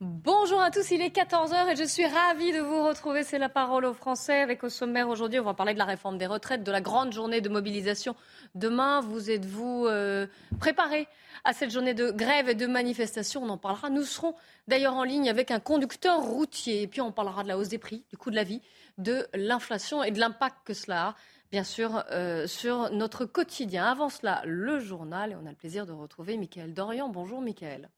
Bonjour à tous, il est 14h et je suis ravie de vous retrouver. C'est la parole aux Français avec au sommaire aujourd'hui, on va parler de la réforme des retraites, de la grande journée de mobilisation. Demain, vous êtes-vous euh, préparés à cette journée de grève et de manifestation? On en parlera. Nous serons d'ailleurs en ligne avec un conducteur routier. Et puis on parlera de la hausse des prix, du coût de la vie, de l'inflation et de l'impact que cela a, bien sûr, euh, sur notre quotidien. Avant cela, le journal. Et on a le plaisir de retrouver Mickaël Dorian. Bonjour Mickaël.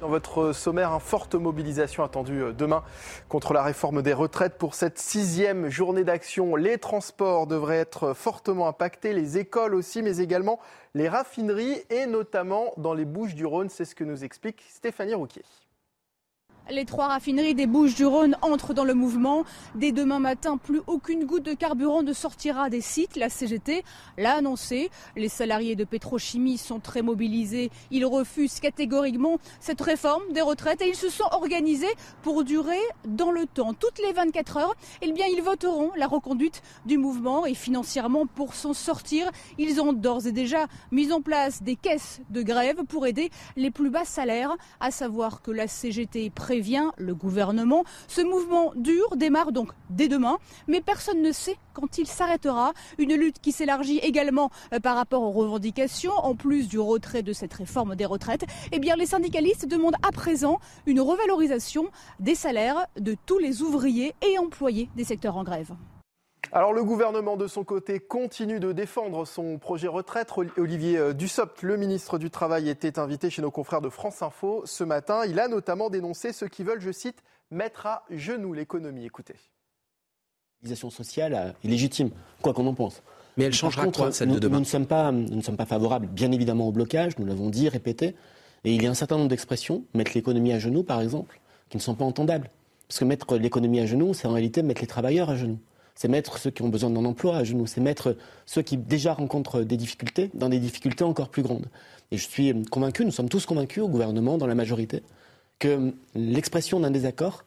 Dans votre sommaire, une forte mobilisation attendue euh, demain contre la réforme des retraites. Pour cette sixième journée d'action, les transports devraient être fortement impactés, les écoles aussi, mais également les raffineries et notamment dans les Bouches du Rhône. C'est ce que nous explique Stéphanie Rouquier. Les trois raffineries des Bouches-du-Rhône entrent dans le mouvement. Dès demain matin, plus aucune goutte de carburant ne sortira des sites. La CGT l'a annoncé. Les salariés de Pétrochimie sont très mobilisés. Ils refusent catégoriquement cette réforme des retraites et ils se sont organisés pour durer dans le temps. Toutes les 24 heures, eh bien, ils voteront la reconduite du mouvement et financièrement pour s'en sortir, ils ont d'ores et déjà mis en place des caisses de grève pour aider les plus bas salaires, à savoir que la CGT prévient vient le gouvernement. Ce mouvement dur démarre donc dès demain, mais personne ne sait quand il s'arrêtera. Une lutte qui s'élargit également euh, par rapport aux revendications, en plus du retrait de cette réforme des retraites. Eh bien, les syndicalistes demandent à présent une revalorisation des salaires de tous les ouvriers et employés des secteurs en grève. Alors le gouvernement de son côté continue de défendre son projet retraite. Olivier euh, Dussopt, le ministre du Travail, était invité chez nos confrères de France Info ce matin. Il a notamment dénoncé ceux qui veulent, je cite, mettre à genoux l'économie. Écoutez. L'organisation sociale euh, est légitime, quoi qu'on en pense. Mais elle changera contre, quoi, celle nous, de demain nous ne, sommes pas, nous ne sommes pas favorables, bien évidemment, au blocage, nous l'avons dit, répété. Et il y a un certain nombre d'expressions, mettre l'économie à genoux, par exemple, qui ne sont pas entendables. Parce que mettre l'économie à genoux, c'est en réalité mettre les travailleurs à genoux c'est mettre ceux qui ont besoin d'un emploi à genoux, c'est mettre ceux qui déjà rencontrent des difficultés dans des difficultés encore plus grandes. Et je suis convaincu, nous sommes tous convaincus au gouvernement, dans la majorité, que l'expression d'un désaccord,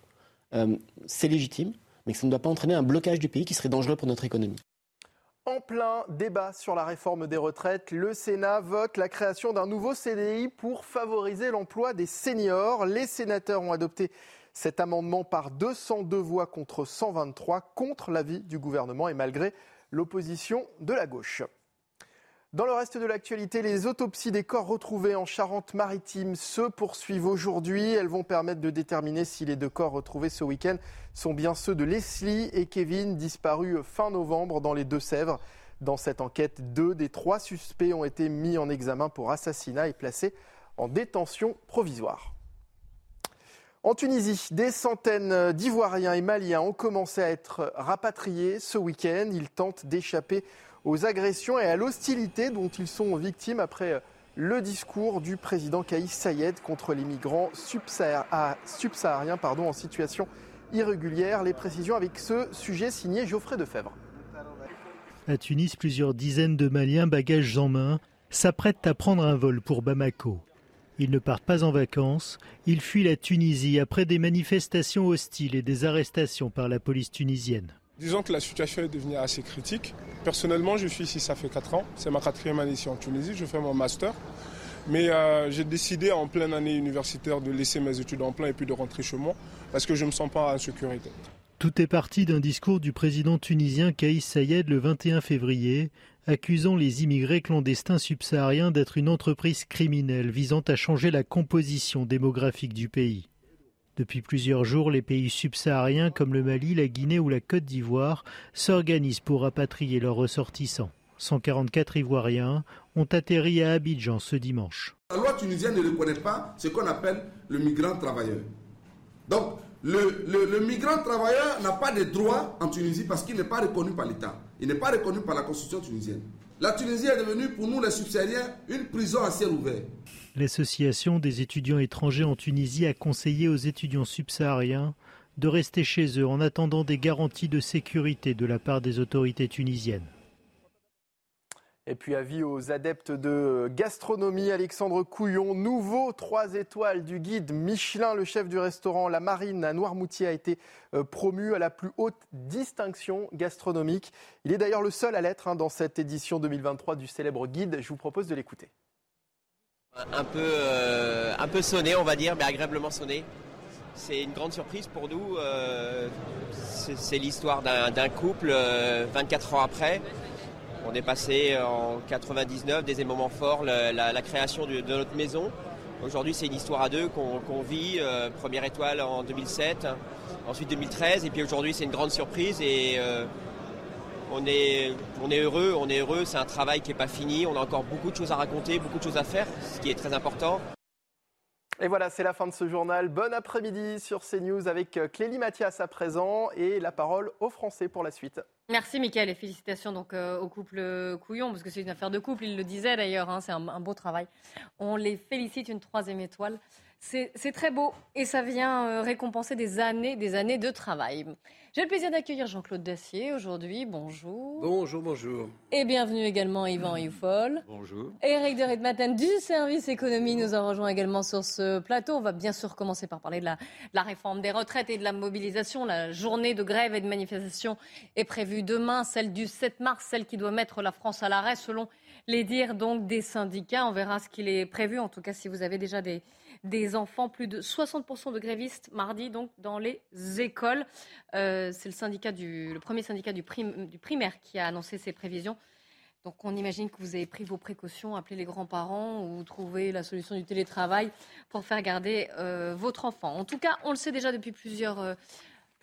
euh, c'est légitime, mais que ça ne doit pas entraîner un blocage du pays qui serait dangereux pour notre économie. En plein débat sur la réforme des retraites, le Sénat vote la création d'un nouveau CDI pour favoriser l'emploi des seniors. Les sénateurs ont adopté cet amendement par 202 voix contre 123 contre l'avis du gouvernement et malgré l'opposition de la gauche. Dans le reste de l'actualité, les autopsies des corps retrouvés en Charente-Maritime se poursuivent aujourd'hui. Elles vont permettre de déterminer si les deux corps retrouvés ce week-end sont bien ceux de Leslie et Kevin, disparus fin novembre dans les Deux-Sèvres. Dans cette enquête, deux des trois suspects ont été mis en examen pour assassinat et placés en détention provisoire. En Tunisie, des centaines d'Ivoiriens et Maliens ont commencé à être rapatriés ce week-end. Ils tentent d'échapper aux agressions et à l'hostilité dont ils sont victimes après le discours du président Kaïs Sayed contre les migrants subsahariens pardon, en situation irrégulière. Les précisions avec ce sujet signé Geoffrey Defebvre. À Tunis, plusieurs dizaines de Maliens, bagages en main, s'apprêtent à prendre un vol pour Bamako. Ils ne partent pas en vacances, ils fuient la Tunisie après des manifestations hostiles et des arrestations par la police tunisienne. Disons que la situation est devenue assez critique. Personnellement, je suis ici, ça fait 4 ans. C'est ma quatrième année ici en Tunisie. Je fais mon master. Mais euh, j'ai décidé en pleine année universitaire de laisser mes études en plein et puis de rentrer chez moi parce que je ne me sens pas en sécurité. Tout est parti d'un discours du président tunisien Kaïs Sayed le 21 février, accusant les immigrés clandestins subsahariens d'être une entreprise criminelle visant à changer la composition démographique du pays. Depuis plusieurs jours, les pays subsahariens comme le Mali, la Guinée ou la Côte d'Ivoire s'organisent pour rapatrier leurs ressortissants. 144 Ivoiriens ont atterri à Abidjan ce dimanche. La loi tunisienne ne reconnaît pas ce qu'on appelle le migrant travailleur. Donc, le, migrant travailleur n'a pas de droit en Tunisie parce qu'il n'est pas reconnu par l'État. Il n'est pas reconnu par la constitution tunisienne. La Tunisie est devenue pour nous les subsahariens une prison à ciel ouvert. L'Association des étudiants étrangers en Tunisie a conseillé aux étudiants subsahariens de rester chez eux en attendant des garanties de sécurité de la part des autorités tunisiennes. Et puis avis aux adeptes de gastronomie, Alexandre Couillon, nouveau 3 étoiles du guide Michelin, le chef du restaurant La Marine à Noirmoutier a été euh, promu à la plus haute distinction gastronomique. Il est d'ailleurs le seul à l'être hein, dans cette édition 2023 du célèbre guide. Je vous propose de l'écouter. Un peu, euh, un peu sonné, on va dire, mais agréablement sonné. C'est une grande surprise pour nous. Euh, c'est l'histoire d'un couple 24 ans après on est passé en 99 des moments forts, la, création de, notre maison. Aujourd'hui, c'est une histoire à deux qu'on vit. Euh, première étoile en 2007, ensuite 2013, et puis aujourd'hui, c'est une grande surprise et euh, on est, on est heureux. On est heureux. C'est un travail qui n'est pas fini. On a encore beaucoup de choses à raconter, beaucoup de choses à faire, ce qui est très important. Et voilà, c'est la fin de ce journal. Bon après-midi sur CNews avec euh, Clélie Mathias à présent et la parole aux Français pour la suite. Merci Mickaël et félicitations donc euh, au couple Couillon parce que c'est une affaire de couple, il le disait d'ailleurs, hein, c'est un, beau travail. On les félicite, une troisième étoile. C'est très beau et ça vient euh, récompenser des années, des années de travail. J'ai le plaisir d'accueillir Jean-Claude Dacier aujourd'hui. Bonjour. Bonjour, bonjour. Et bienvenue également Yvan Youfol. Bonjour. Eric de Ritmatin du service économie nous a rejoint également sur ce plateau. On va bien sûr commencer par parler de la, la, réforme des retraites et de la mobilisation. La journée de grève et de manifestation est prévue demain, celle du 7 mars, celle qui doit mettre la France à l'arrêt selon les dires donc des syndicats. On verra ce qu'il est prévu. En tout cas, si vous avez déjà des des enfants, plus de 60% de grévistes mardi donc dans les écoles. Euh, c'est le syndicat du, premier syndicat du, primaire qui a annoncé ces prévisions. Donc on imagine que vous avez pris vos précautions, appelé les grands-parents ou trouvé la solution du télétravail pour faire garder euh, votre enfant. En tout cas, on le sait déjà depuis plusieurs, euh,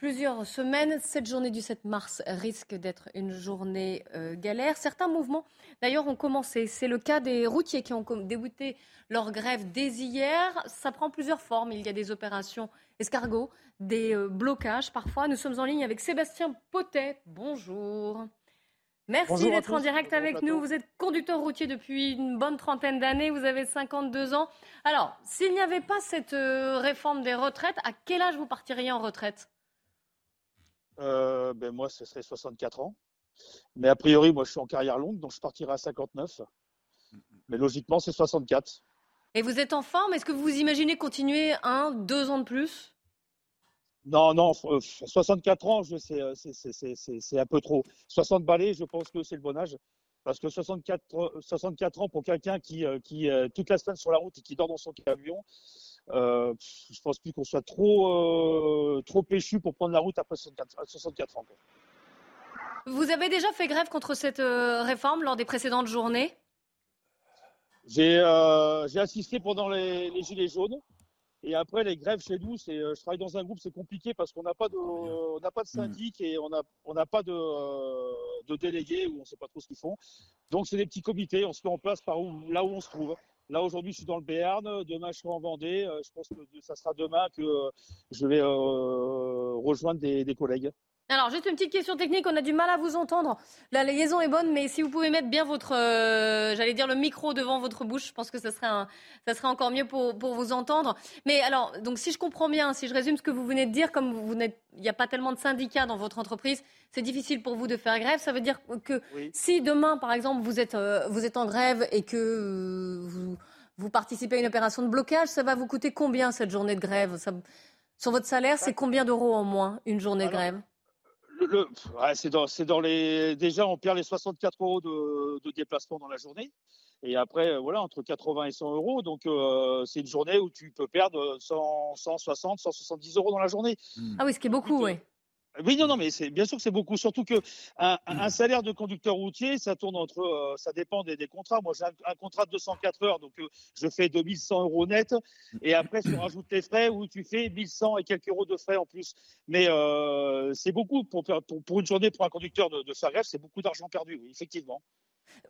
plusieurs semaines. Cette journée du 7 mars risque d'être une journée euh, galère. Certains mouvements, d'ailleurs, ont commencé. C'est le cas des routiers qui ont débuté leur grève dès hier. Ça prend plusieurs formes. Il y a des opérations escargots, des euh, blocages parfois. Nous sommes en ligne avec Sébastien Potet. Bonjour. Merci d'être en direct avec nous. Vous êtes conducteur routier depuis une bonne trentaine d'années. Vous avez 52 ans. Alors, s'il n'y avait pas cette euh, réforme des retraites, à quel âge vous partiriez en retraite? Euh, ben Moi, ce serait 64 ans. Mais a priori, moi, je suis en carrière longue, donc je partirai à 59. Mais logiquement, c'est 64. Et vous êtes en forme? Est-ce que vous imaginez continuer un, deux ans de plus? Non, non, 64 ans, euh, c'est un peu trop. 60 balais, je pense que c'est le bon âge. Parce que 64, 64 ans pour quelqu'un qui, euh, qui toute la semaine sur la route et qui dort dans son camion, euh, je pense plus qu'on soit trop, euh, trop péchu pour prendre la route après 64, ans. Vous avez déjà fait grève contre cette euh, réforme lors des précédentes journées? J'ai assisté pendant les, Gilets jaunes. Et après, les grèves chez nous, c'est, je travaille dans un groupe, c'est compliqué parce qu'on n'a pas de, on n'a pas de syndic et on n'a on n'a pas de, de délégués où on ne sait pas trop ce qu'ils font. Donc, c'est des petits comités, on se met en place par où, là où on se trouve. Là, aujourd'hui, je suis dans le Béarn. Demain, je serai en Vendée. Euh, je pense que ça sera demain que euh, je vais euh, rejoindre des, collègues. Alors, juste une petite question technique, on a du mal à vous entendre. La liaison est bonne, mais si vous pouvez mettre bien votre, j'allais dire le micro devant votre bouche, je pense que ça serait, ça serait encore mieux pour, pour, vous entendre. Mais alors, donc si je comprends bien, si je résume ce que vous venez de dire, comme vous n'êtes, il n'y a pas tellement de syndicats dans votre entreprise, c'est difficile pour vous de faire grève. Ça veut dire que si demain, par exemple, vous êtes, euh, vous êtes en grève et que euh, vous, vous, participez à une opération de blocage, ça va vous coûter combien cette journée de grève? Sur votre salaire, c'est combien d'euros en moins une journée de grève? C'est dans, dans, les. Déjà, on perd les 64 euros de, de, déplacement dans la journée. Et après, euh, voilà, entre 80 et 100 euros. Donc, c'est une journée où tu peux perdre 100, 160, 170 euros dans la journée. Ah oui, ce qui est beaucoup, oui. Oui, non, non, mais c'est bien sûr que c'est beaucoup. Surtout que un, un, salaire de conducteur routier, ça tourne entre, euh, ça dépend des, contrats. Moi, j'ai un, contrat de 204 heures, donc euh, je fais 2100 euros net. Et après, tu rajoutes tes frais où tu fais 1100 et quelques euros de frais en plus. Mais euh, c'est beaucoup pour, pour, pour, une journée pour un conducteur de, de faire grève, c'est beaucoup d'argent perdu, oui, effectivement.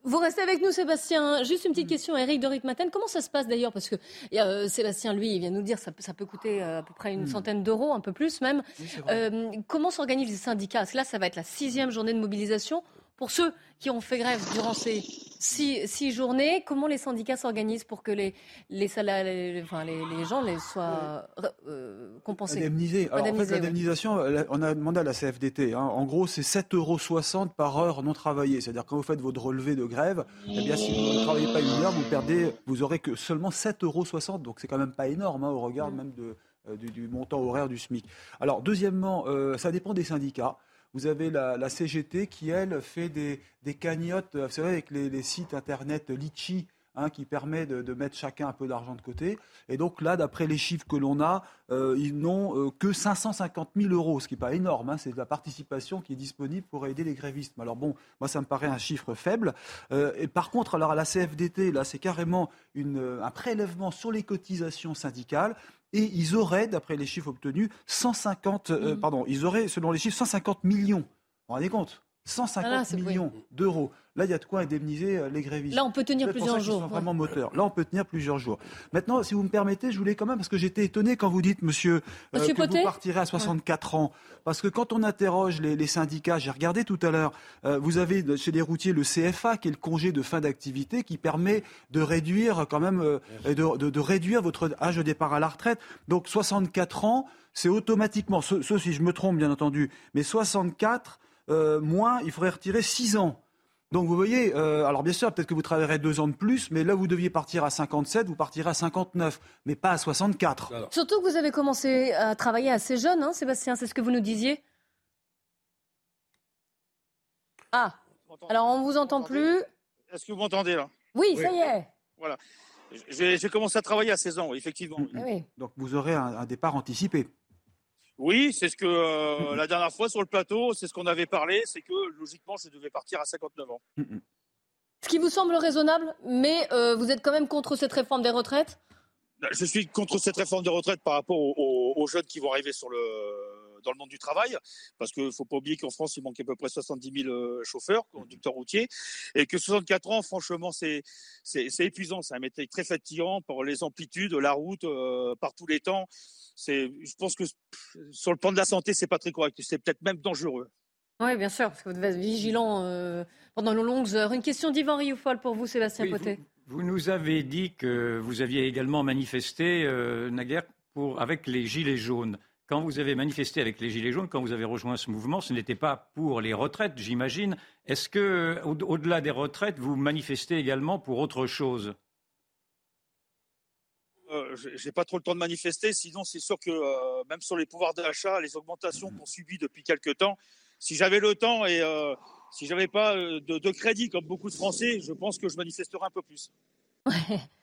Vous restez avec nous, Sébastien. Juste une petite mm. question, Eric de Ritmaten. Comment ça se passe d'ailleurs Parce que euh, Sébastien, lui, il vient nous dire que ça, ça peut coûter euh, à peu près une mm. centaine d'euros, un peu plus même. Euh, comment s'organisent les syndicats Parce que là, ça va être la sixième journée de mobilisation pour ceux qui ont fait grève durant ces six, journées, comment les syndicats s'organisent pour que les, les, les, enfin, les, gens les soient euh, compensés? Indemnisés. Alors, en fait, l'indemnisation, on a demandé à la CFDT. Hein. en gros, c'est 7,60 euros par heure non travaillée. C'est-à-dire quand vous faites votre relevé de grève, eh bien, si vous ne travaillez pas une heure, vous perdez, vous aurez que seulement 7,60 euros. Donc, c'est quand même pas énorme hein, au regard même de, euh, du, montant horaire du SMIC. Alors, deuxièmement, euh, ça dépend des syndicats. Vous avez la, CGT qui, elle, fait des, cagnottes, vous savez, avec les, sites internet Litchi, hein, qui permet de, mettre chacun un peu d'argent de côté. Et donc là, d'après les chiffres que l'on a, euh, ils n'ont euh, que 550 000 euros, ce qui n'est pas énorme. Hein, c'est de la participation qui est disponible pour aider les grévistes. Alors bon, moi, ça me paraît un chiffre faible. Euh, et par contre, alors à la CFDT, là, c'est carrément un prélèvement sur les cotisations syndicales et ils auraient, d'après les chiffres obtenus, 150, euh, mmh. pardon, ils auraient, selon les chiffres, 150 millions. Vous vous rendez compte? 150 ah millions d'euros. Là, il y a de quoi indemniser euh, les grévistes. Là, on peut tenir plusieurs jours. Sont vraiment moteur. Là, on peut tenir plusieurs jours. Maintenant, si vous me permettez, je voulais quand même, parce que j'étais étonné quand vous dites, monsieur, euh, que vous partirez à 64 ans. Parce que quand on interroge les, syndicats, j'ai regardé tout à l'heure, euh, vous avez chez les routiers le CFA, qui est le congé de fin d'activité, qui permet de réduire quand même, de, de, réduire votre âge de départ à la retraite. Donc 64 ans, c'est automatiquement, ce, si je me trompe bien entendu, mais 64, moins, il faudrait retirer 6 ans. Donc vous voyez, euh, alors bien sûr, peut-être que vous travaillerez deux ans de plus, mais là vous deviez partir à 57, vous partirez à 59, mais pas à 64. Surtout que vous avez commencé à travailler assez jeune, hein, Sébastien, c'est ce que vous nous disiez Ah, alors on ne vous entend plus. Est-ce que vous m'entendez là? Oui, ça y est. Voilà. J'ai commencé à travailler à 16 ans, effectivement. Donc vous aurez un départ anticipé. Oui, c'est ce que euh, la dernière fois sur le plateau, c'est ce qu'on avait parlé, c'est que logiquement, je devais partir à 59 ans. Ce qui vous semble raisonnable, mais euh, vous êtes quand même contre cette réforme des retraites? Je suis contre cette réforme des retraites par rapport aux, jeunes qui vont arriver sur le, dans le monde du travail, parce qu'il ne faut pas oublier qu'en France, il manque à peu près 70 000 euh, chauffeurs, conducteurs routiers, et que 64 ans, franchement, c'est épuisant. C'est un métier très fatigant pour les amplitudes, la route, par tous les temps je pense que sur le plan de la santé, c'est pas très correct. C'est peut-être même dangereux. Oui, bien sûr, parce que vous devez être vigilant euh, pendant de longues heures. Une question d'Yvan Rioufol pour vous, Sébastien Potet. Vous, nous avez dit que vous aviez également manifesté, euh, naguère, pour, avec les Gilets jaunes. Quand vous avez manifesté avec les Gilets jaunes, quand vous avez rejoint ce mouvement, ce n'était pas pour les retraites, j'imagine. Est-ce que, au-delà des retraites, vous manifestez également pour autre chose? Euh, j'ai pas trop le temps de manifester. Sinon, c'est sûr que euh, même sur les pouvoirs d'achat, les augmentations qu'on subit depuis quelques temps, si j'avais le temps et euh, si j'avais pas de, crédit comme beaucoup de Français, je pense que je manifesterais un peu plus.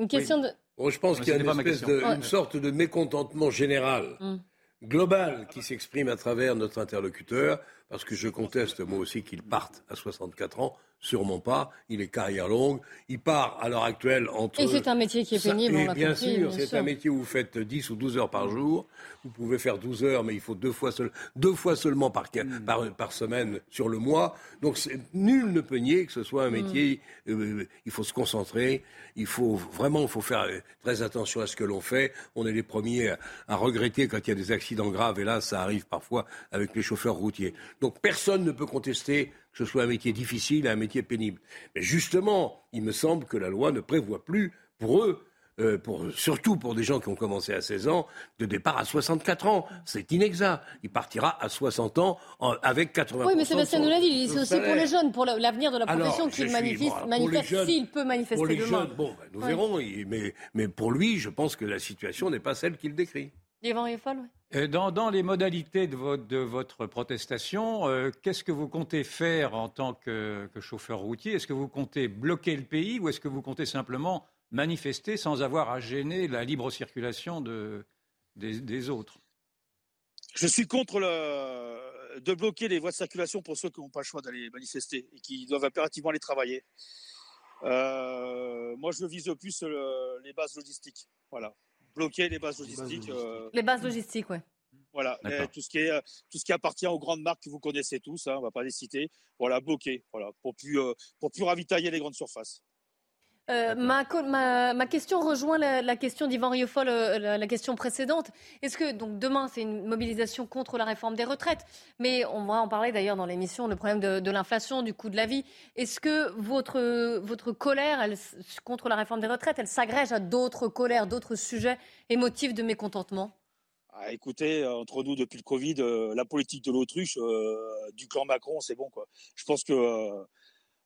une question de. je pense qu'il y a une, une, sorte de mécontentement général, mm. global, qui s'exprime à travers notre interlocuteur, parce que je conteste moi aussi qu'il parte à 64 ans Sûrement pas. Il est carrière longue. Il part à l'heure actuelle entre. Et c'est un métier qui est pénible. Et bien sûr, c'est un métier où vous faites 10 ou 12 heures par jour. Vous pouvez faire 12 heures, mais il faut deux fois, deux fois seulement par, hmm. par, par, semaine sur le mois. Donc nul ne peut nier que ce soit un hmm. métier. Euh, il faut se concentrer. Il faut vraiment, il faut faire très attention à ce que l'on fait. On est les premiers à, regretter quand il y a des accidents graves. Et là, ça arrive parfois avec les chauffeurs routiers. Donc personne ne peut contester que ce soit un métier difficile et un métier pénible. Mais justement, il me semble que la loi ne prévoit plus pour eux euh, pour, surtout pour des gens qui ont commencé à 16 ans, de départ à 64 ans. C'est inexact. Il partira à 60 ans avec 80 Oui, mais Sébastien nous l'a dit, c'est aussi pour les jeunes, pour l'avenir de la profession qu'il manifeste, manifeste s'il peut manifester pour les demain. Jeunes, bon, ben, nous verrons. Mais, mais pour lui, je pense que la situation n'est pas celle qu'il décrit. Euh, dans, dans, les modalités de votre, protestation, euh, qu'est-ce que vous comptez faire en tant que, chauffeur routier? Est-ce que vous comptez bloquer le pays ou est-ce que vous comptez simplement manifester sans avoir à gêner la libre circulation de, des, autres? Je suis contre de bloquer les voies de circulation pour ceux qui n'ont pas le choix d'aller manifester et qui doivent impérativement aller travailler. Euh, moi, je vise plus les bases logistiques. Voilà bloquer les bases logistiques. Les bases logistiques, euh, ouais. Voilà, tout ce qui est tout ce qui appartient aux grandes marques que vous connaissez tous, hein, on va pas les citer. Voilà, bloquer, voilà, pour plus euh, pour plus ravitailler les grandes surfaces. Euh, ma, ma, question rejoint la, question d'Yvan Riofol, euh, la, question précédente. Est-ce que, donc demain, c'est une mobilisation contre la réforme des retraites, mais on va en parler d'ailleurs dans l'émission, le problème de, l'inflation, du coût de la vie. Est-ce que votre, votre colère elle, contre la réforme des retraites, elle s'agrège à d'autres colères, d'autres sujets et motifs de mécontentement? Ah, écoutez, euh, entre nous, depuis le Covid, la politique de l'autruche, du clan Macron, c'est bon. Quoi. Je pense que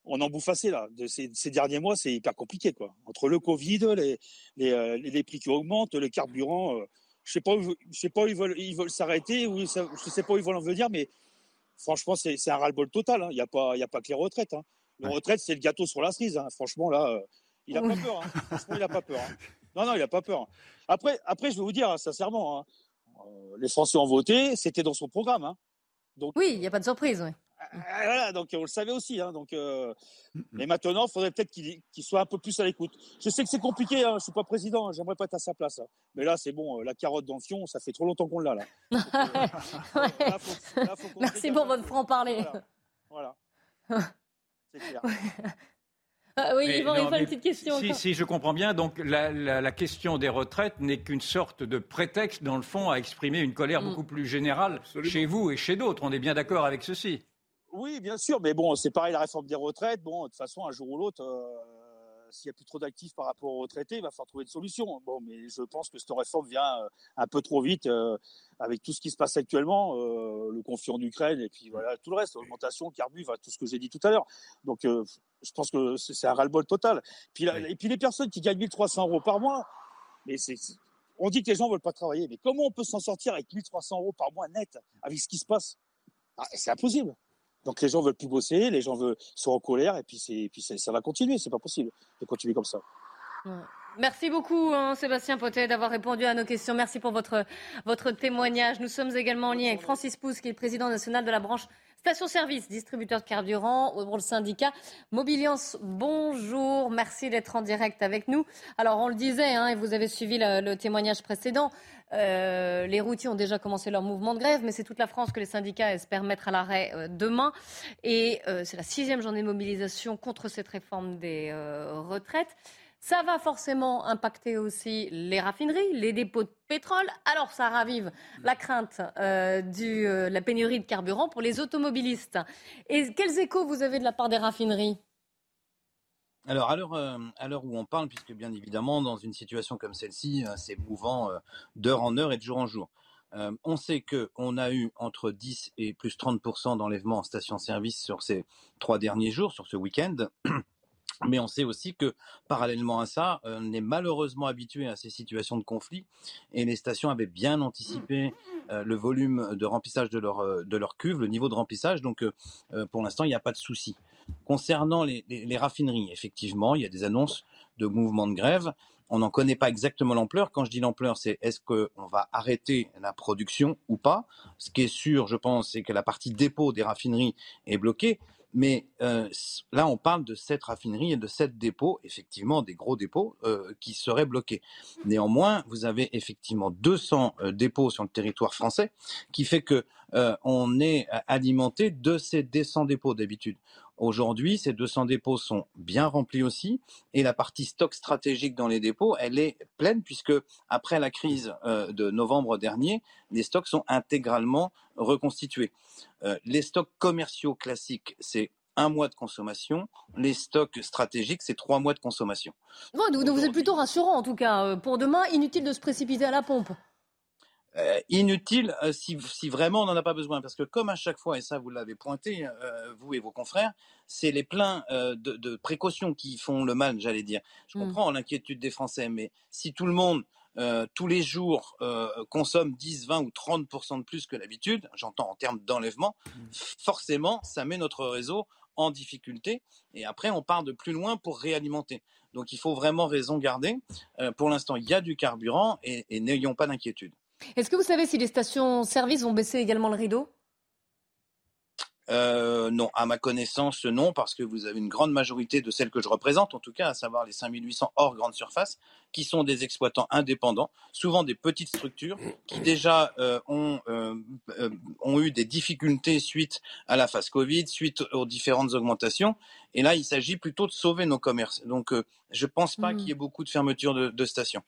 on en bouffe assez là. De ces, derniers mois, c'est hyper compliqué quoi. Entre le Covid, les, les, euh, les prix qui augmentent, le carburant, euh, je sais pas, je sais pas où ils veulent, ils veulent s'arrêter ou je sais pas où ils veulent en venir, mais franchement, c'est, c'est un ras-le-bol total. Hein. Il n'y a pas, il y a pas que les retraites. Hein. Les retraites, c'est le gâteau sur la cerise. Hein. Franchement, là, euh, il a pas peur. Hein. Franchement, il a pas peur. Hein. Non, non, il a pas peur. Après, après, je vais vous dire sincèrement, les Français ont voté, c'était dans son programme. Donc, oui, il n'y a pas de surprise. Oui. Ah, voilà, donc on le savait aussi. Hein, donc, euh, mais maintenant, il faudrait peut-être qu'il soit un peu plus à l'écoute. Je sais que c'est compliqué, hein, je ne suis pas président, hein, j'aimerais pas être à sa place. Hein. Mais là, c'est bon, euh, la carotte dans le fion, ça fait trop longtemps qu'on l'a. Là. Merci pour votre franc-parler. Voilà. c'est clair. Ah oui, il va une petite question. Si, si, je comprends bien, donc la, la, question des retraites n'est qu'une sorte de prétexte, dans le fond, à exprimer une colère mm. beaucoup plus générale chez vous et chez d'autres. On est bien d'accord avec ceci. Oui, bien sûr, mais bon, c'est pareil la réforme des retraites. Bon, de toute façon, un jour ou l'autre, euh, s'il n'y a plus trop d'actifs par rapport aux retraités, il va falloir trouver une solution. Bon, mais je pense que cette réforme vient euh, un peu trop vite euh, avec tout ce qui se passe actuellement, le conflit en Ukraine et puis voilà tout le reste, l'augmentation, le carbu, tout ce que j'ai dit tout à l'heure. Donc, je pense que c'est un ras-le-bol total. Puis Et puis les personnes qui gagnent 1300 euros par mois, mais c'est on dit que les gens ne veulent pas travailler, mais comment on peut s'en sortir avec 1300 euros par mois net avec ce qui se passe? Ah, C'est impossible. Donc les gens veulent plus bosser, les gens veulent, sont en colère et puis, c'est, puis ça va continuer. C'est pas possible de continuer comme ça. Merci beaucoup, hein, Sébastien Potet, d'avoir répondu à nos questions. Merci pour votre, votre témoignage. Nous sommes également en lien avec Francis Pousse, qui est président national de la branche Station-service, distributeur de carburant pour le syndicat Mobiliance. Bonjour, merci d'être en direct avec nous. Alors, on le disait, hein, et vous avez suivi le, témoignage précédent, euh, les routiers ont déjà commencé leur mouvement de grève, mais c'est toute la France que les syndicats espèrent mettre à l'arrêt euh, demain. Et euh, c'est la sixième journée de mobilisation contre cette réforme des retraites. Ça va forcément impacter aussi les raffineries, les dépôts de pétrole. Alors ça ravive la crainte de la pénurie de carburant pour les automobilistes. Et quels échos vous avez de la part des raffineries? Alors, euh, à l'heure, où on parle, puisque bien évidemment, dans une situation comme celle-ci, c'est mouvant d'heure en heure et de jour en jour. on sait qu'on a eu entre 10 et plus 30% d'enlèvements en station-service sur ces trois derniers jours, sur ce week-end. Mais on sait aussi que, parallèlement à ça, on est malheureusement habitué à ces situations de conflit et les stations avaient bien anticipé euh, le volume de remplissage de leur, euh, de leur cuve, le niveau de remplissage. Donc, euh, pour l'instant, il n'y a pas de souci. Concernant les, raffineries, effectivement, il y a des annonces de mouvements de grève. On n'en connaît pas exactement l'ampleur. Quand je dis l'ampleur, c'est est-ce qu'on va arrêter la production ou pas? Ce qui est sûr, je pense, c'est que la partie dépôt des raffineries est bloquée. Mais euh, là, on parle de sept raffineries et de sept dépôts, effectivement des gros dépôts euh, qui seraient bloqués. Néanmoins, vous avez effectivement 200 euh, dépôts sur le territoire français, qui fait que on est alimenté de ces 200 dépôts d'habitude. Aujourd'hui, ces 200 dépôts sont bien remplis aussi, et la partie stock stratégique dans les dépôts, elle est pleine puisque après la crise de novembre dernier, les stocks sont intégralement reconstitués. Euh, les stocks commerciaux classiques, c'est un mois de consommation. Les stocks stratégiques, c'est trois mois de consommation. donc, vous êtes plutôt rassurant en tout cas. Euh, pour demain, inutile de se précipiter à la pompe. Euh, inutile si, vraiment on n'en a pas besoin. Parce que comme à chaque fois, et ça vous l'avez pointé, vous et vos confrères, c'est les pleins de, précautions qui font le mal, j'allais dire. Je hmm. comprends l'inquiétude des Français, mais si tout le monde euh, tous les jours euh, consomment 10, 20 ou 30% de plus que l'habitude, j'entends en termes d'enlèvement, mmh. forcément, ça met notre réseau en difficulté. Et après, on part de plus loin pour réalimenter. Donc, il faut vraiment raison garder. Euh, pour l'instant, il y a du carburant et, et n'ayons pas d'inquiétude. Est-ce que vous savez si les stations-service vont baisser également le rideau? Euh, non, à ma connaissance, non, parce que vous avez une grande majorité de celles que je représente, en tout cas, à savoir les 5800 hors grande surface, qui sont des exploitants indépendants, souvent des petites structures, qui déjà euh, ont, euh, ont eu des difficultés suite à la phase Covid, suite aux différentes augmentations. Et là, il s'agit plutôt de sauver nos commerces. Donc, je ne pense pas Mm. qu'il y ait beaucoup de fermetures de, de stations.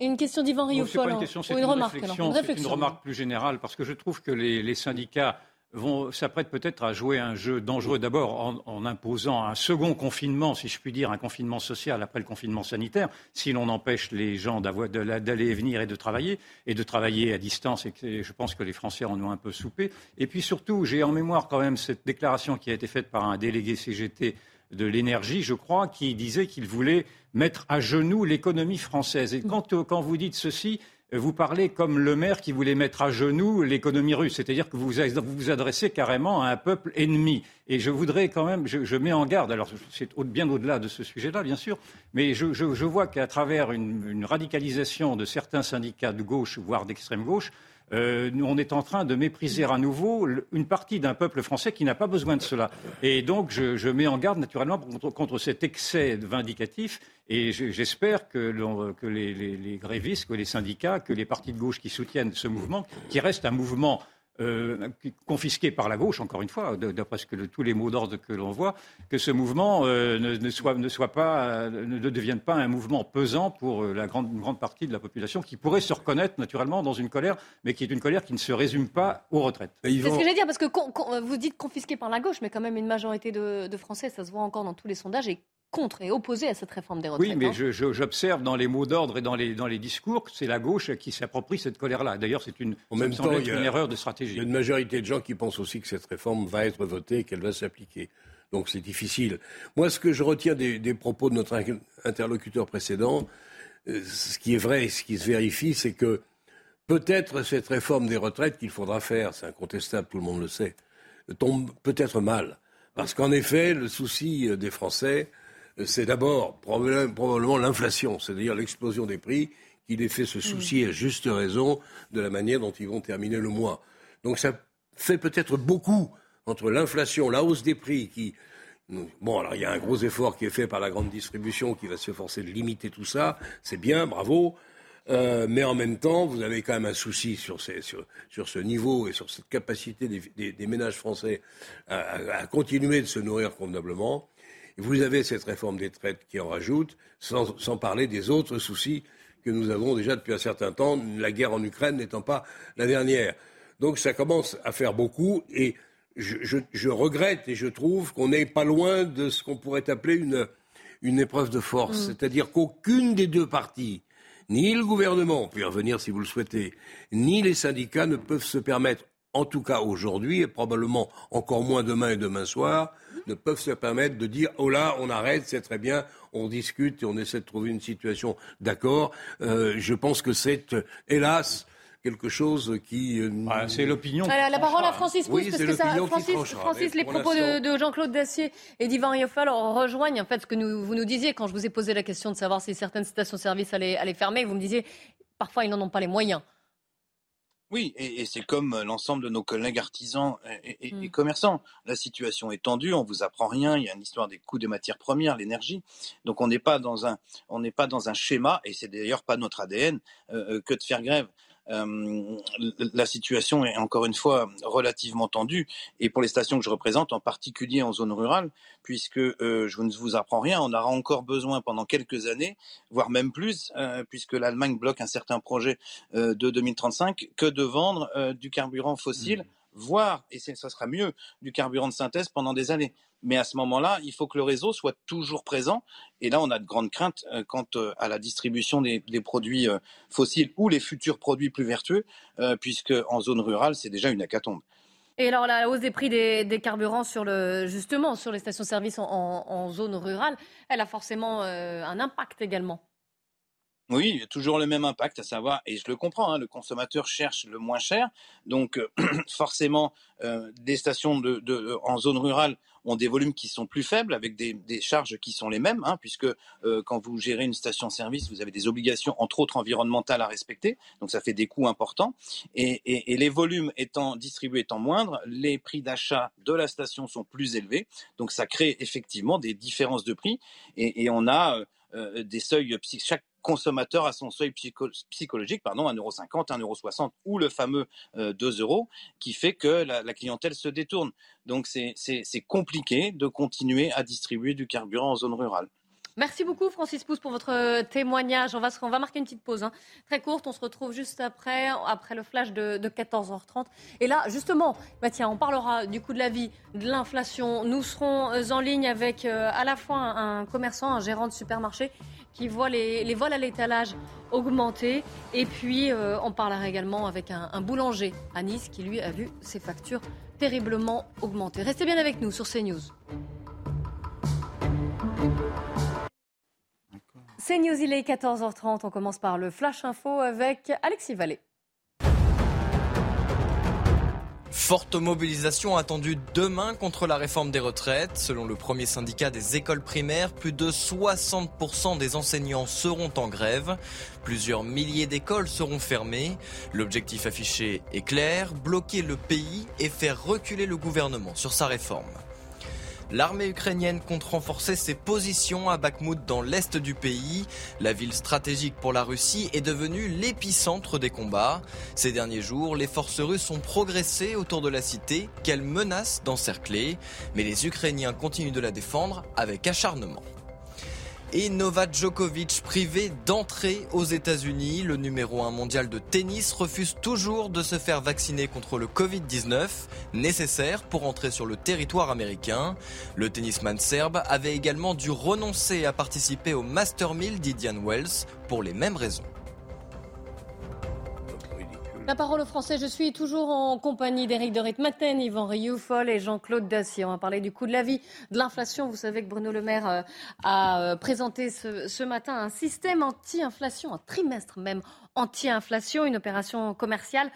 Et une question d'Yvan Rioufol. une question, une, une remarque. réflexion, alors. Une remarque plus générale, parce que je trouve que les, les syndicats vont s'apprêtent peut-être à jouer un jeu dangereux d'abord en, en imposant un second confinement, si je puis dire, un confinement social après le confinement sanitaire, si l'on empêche les gens d'aller et venir et de travailler, et de travailler à distance, et que je pense que les Français en ont un peu soupé. Et puis surtout, j'ai en mémoire quand même cette déclaration qui a été faite par un délégué CGT de l'énergie, je crois, qui disait qu'il voulait mettre à genoux l'économie française. Et quand, euh, vous dites ceci, euh, vous parlez comme le maire qui voulait mettre à genoux l'économie russe, c'est-à-dire que vous vous adressez carrément à un peuple ennemi. Et je voudrais quand même, je, mets en garde, alors c'est bien au-delà de ce sujet-là, bien sûr, mais je, vois qu'à travers une radicalisation de certains syndicats de gauche, voire d'extrême gauche, euh, on est en train de mépriser à nouveau une partie d'un peuple français qui n'a pas besoin de cela. Et donc, je, mets en garde naturellement contre, cet excès vindicatif. Et je- j'espère que, les- les grévistes, que les syndicats, que les partis de gauche qui soutiennent ce mouvement, qui reste un mouvement euh, confisqué par la gauche, encore une fois, d'après ce que le- tous les mots d'ordre que l'on voit, que ce mouvement euh, ne, ne soit, ne soit pas, euh, ne devienne pas un mouvement pesant pour la grande, une grande partie de la population qui pourrait se reconnaître naturellement dans une colère, mais qui est une colère qui ne se résume pas aux retraites. C'est ce que j'allais dire, parce que con- con- vous dites confisqué par la gauche, mais quand même une majorité de, de Français, ça se voit encore dans tous les sondages, est contre et opposé à cette réforme des retraites. Oui, mais hein. j'observe dans les mots d'ordre et dans les, dans les discours que c'est la gauche qui s'approprie cette colère-là. D'ailleurs, c'est une, En même temps, être il y a- une erreur de Il stratégie. y a une majorité de gens qui pensent aussi que cette réforme va être votée et qu'elle va s'appliquer. Donc c'est difficile. Moi, ce que je retiens des, des propos de notre in- interlocuteur précédent, euh, ce qui est vrai et ce qui se vérifie, c'est que peut-être cette réforme des retraites qu'il faudra faire, c'est incontestable, tout le monde le sait, tombe peut-être mal. Parce qu'en effet, le souci euh, des Français, euh, c'est d'abord probablement, l'inflation, c'est-à-dire l'explosion des prix qui les fait se soucier à juste raison de la manière dont ils vont terminer le mois. Donc ça fait peut-être beaucoup entre l'inflation, la hausse des prix qui... Bon, alors il y a un gros effort qui est fait par la grande distribution qui va s'efforcer de limiter tout ça. C'est bien, bravo. Euh, mais en même temps, vous avez quand même un souci sur, ces- sur, sur ce niveau et sur cette capacité des, des- des ménages français à, à- à continuer de se nourrir convenablement. Vous avez cette réforme des traites qui en rajoute, sans, sans parler des autres soucis que nous avons déjà depuis un certain temps, la guerre en Ukraine n'étant pas la dernière. Donc ça commence à faire beaucoup et je, je- je regrette et je trouve qu'on n'est pas loin de ce qu'on pourrait appeler une, une épreuve de force. C'est-à-dire qu'aucune des deux parties, ni le gouvernement, y revenir si vous le souhaitez, ni les syndicats ne peuvent se permettre, en tout cas aujourd'hui, et probablement encore moins demain et demain soir, ne peuvent se permettre de dire oh là, on arrête, c'est très bien, on discute et on essaie de trouver une situation d'accord. Euh, je pense que c'est, euh, hélas, quelque chose qui. euh, Ah, c'est l'opinion. Voilà, la parole à Francis Pousse, Oui, parce que ça, Francis, les propos de, Jean-Claude Dacier et d'Yvan Rioufol rejoignent en fait ce que nous, vous nous disiez quand je vous ai posé la question de savoir si certaines stations-service allaient, allaient fermer. Vous me disiez, parfois ils n'en ont pas les moyens. Oui, et, et c'est comme euh, l'ensemble de nos collègues artisans et, et- et Mm. commerçants. La situation est tendue, on vous apprend rien. Il y a une histoire des coûts des matières premières, l'énergie. Donc on n'est pas dans un, on n'est pas dans un schéma, et c'est d'ailleurs pas notre ADN euh, euh, que de faire grève. Euh, la situation est encore une fois relativement tendue, et pour les stations que je représente, en particulier en zone rurale, puisque euh, je ne vous apprends rien, on aura encore besoin pendant quelques années, voire même plus, euh, puisque l'Allemagne bloque un certain projet de 2035, que de vendre du carburant fossile, voire, et ça sera mieux, du carburant de synthèse pendant des années. Mais à ce moment-là, il faut que le réseau soit toujours présent. Et là, on a de grandes craintes euh, quant euh, à la distribution des, produits euh, fossiles ou les futurs produits plus vertueux, puisque en zone rurale, c'est déjà une hécatombe. Et alors la hausse des prix des, carburants sur le, justement sur les stations-service en, en- en zone rurale, elle a forcément un impact également. Oui, il y a toujours le même impact, à savoir, et je le comprends, hein, le consommateur cherche le moins cher, donc euh, forcément, euh, des stations de, de, en zone rurale ont des volumes qui sont plus faibles, avec des, des charges qui sont les mêmes, hein, puisque euh, quand vous gérez une station-service, vous avez des obligations, entre autres environnementales, à respecter, donc ça fait des coûts importants, et, et, et les volumes étant distribués étant moindres, les prix d'achat de la station sont plus élevés, donc ça crée effectivement des différences de prix, et, et on a euh, des seuils, chaque consommateur a son seuil psychologique, pardon, 1,50€, 1,60€ ou le fameux euh, 2 euros, qui fait que la, la clientèle se détourne. Donc c'est compliqué de continuer à distribuer du carburant en zone rurale. Merci beaucoup Francis Pousse pour votre témoignage. On va, on va marquer une petite pause hein. très courte. On se retrouve juste après, après le flash de, de 14h30. Et là, justement, bah tiens, on parlera du coût de la vie, de l'inflation. Nous serons euh, en ligne avec euh, à la fois un, commerçant, un gérant de supermarché qui voit les, vols à l'étalage augmenter. Et puis, euh, on parlera également avec un, un, boulanger à Nice qui, lui, a vu ses factures terriblement augmenter. Restez bien avec nous sur CNews. CNews, il est 14h30. On commence par le Flash Info avec Alexis Vallée. Forte mobilisation attendue demain contre la réforme des retraites. Selon le premier syndicat des écoles primaires, plus de 60% des enseignants seront en grève. Plusieurs milliers d'écoles seront fermées. L'objectif affiché est clair, bloquer le pays et faire reculer le gouvernement sur sa réforme. L'armée ukrainienne compte renforcer ses positions à Bakhmut dans l'est du pays. La ville stratégique pour la Russie est devenue l'épicentre des combats. Ces derniers jours, les forces russes ont progressé autour de la cité qu'elles menacent d'encercler. Mais les Ukrainiens continuent de la défendre avec acharnement. Et Novak Djokovic privé d'entrée aux États-Unis. Le numéro 1 mondial de tennis refuse toujours de se faire vacciner contre le Covid-19, nécessaire pour entrer sur le territoire américain. Le tennisman serbe avait également dû renoncer à participer au Master 1000 d'Idian Wells pour les mêmes raisons. La parole aux Français, je suis toujours en compagnie d'Éric de Ritmaten, Yvan Rioufol et Jean-Claude Dacier. On va parler du coût de la vie, de l'inflation. Vous savez que Bruno Le Maire euh, a euh, présenté ce, matin un système anti-inflation, un trimestre même anti-inflation, une opération commerciale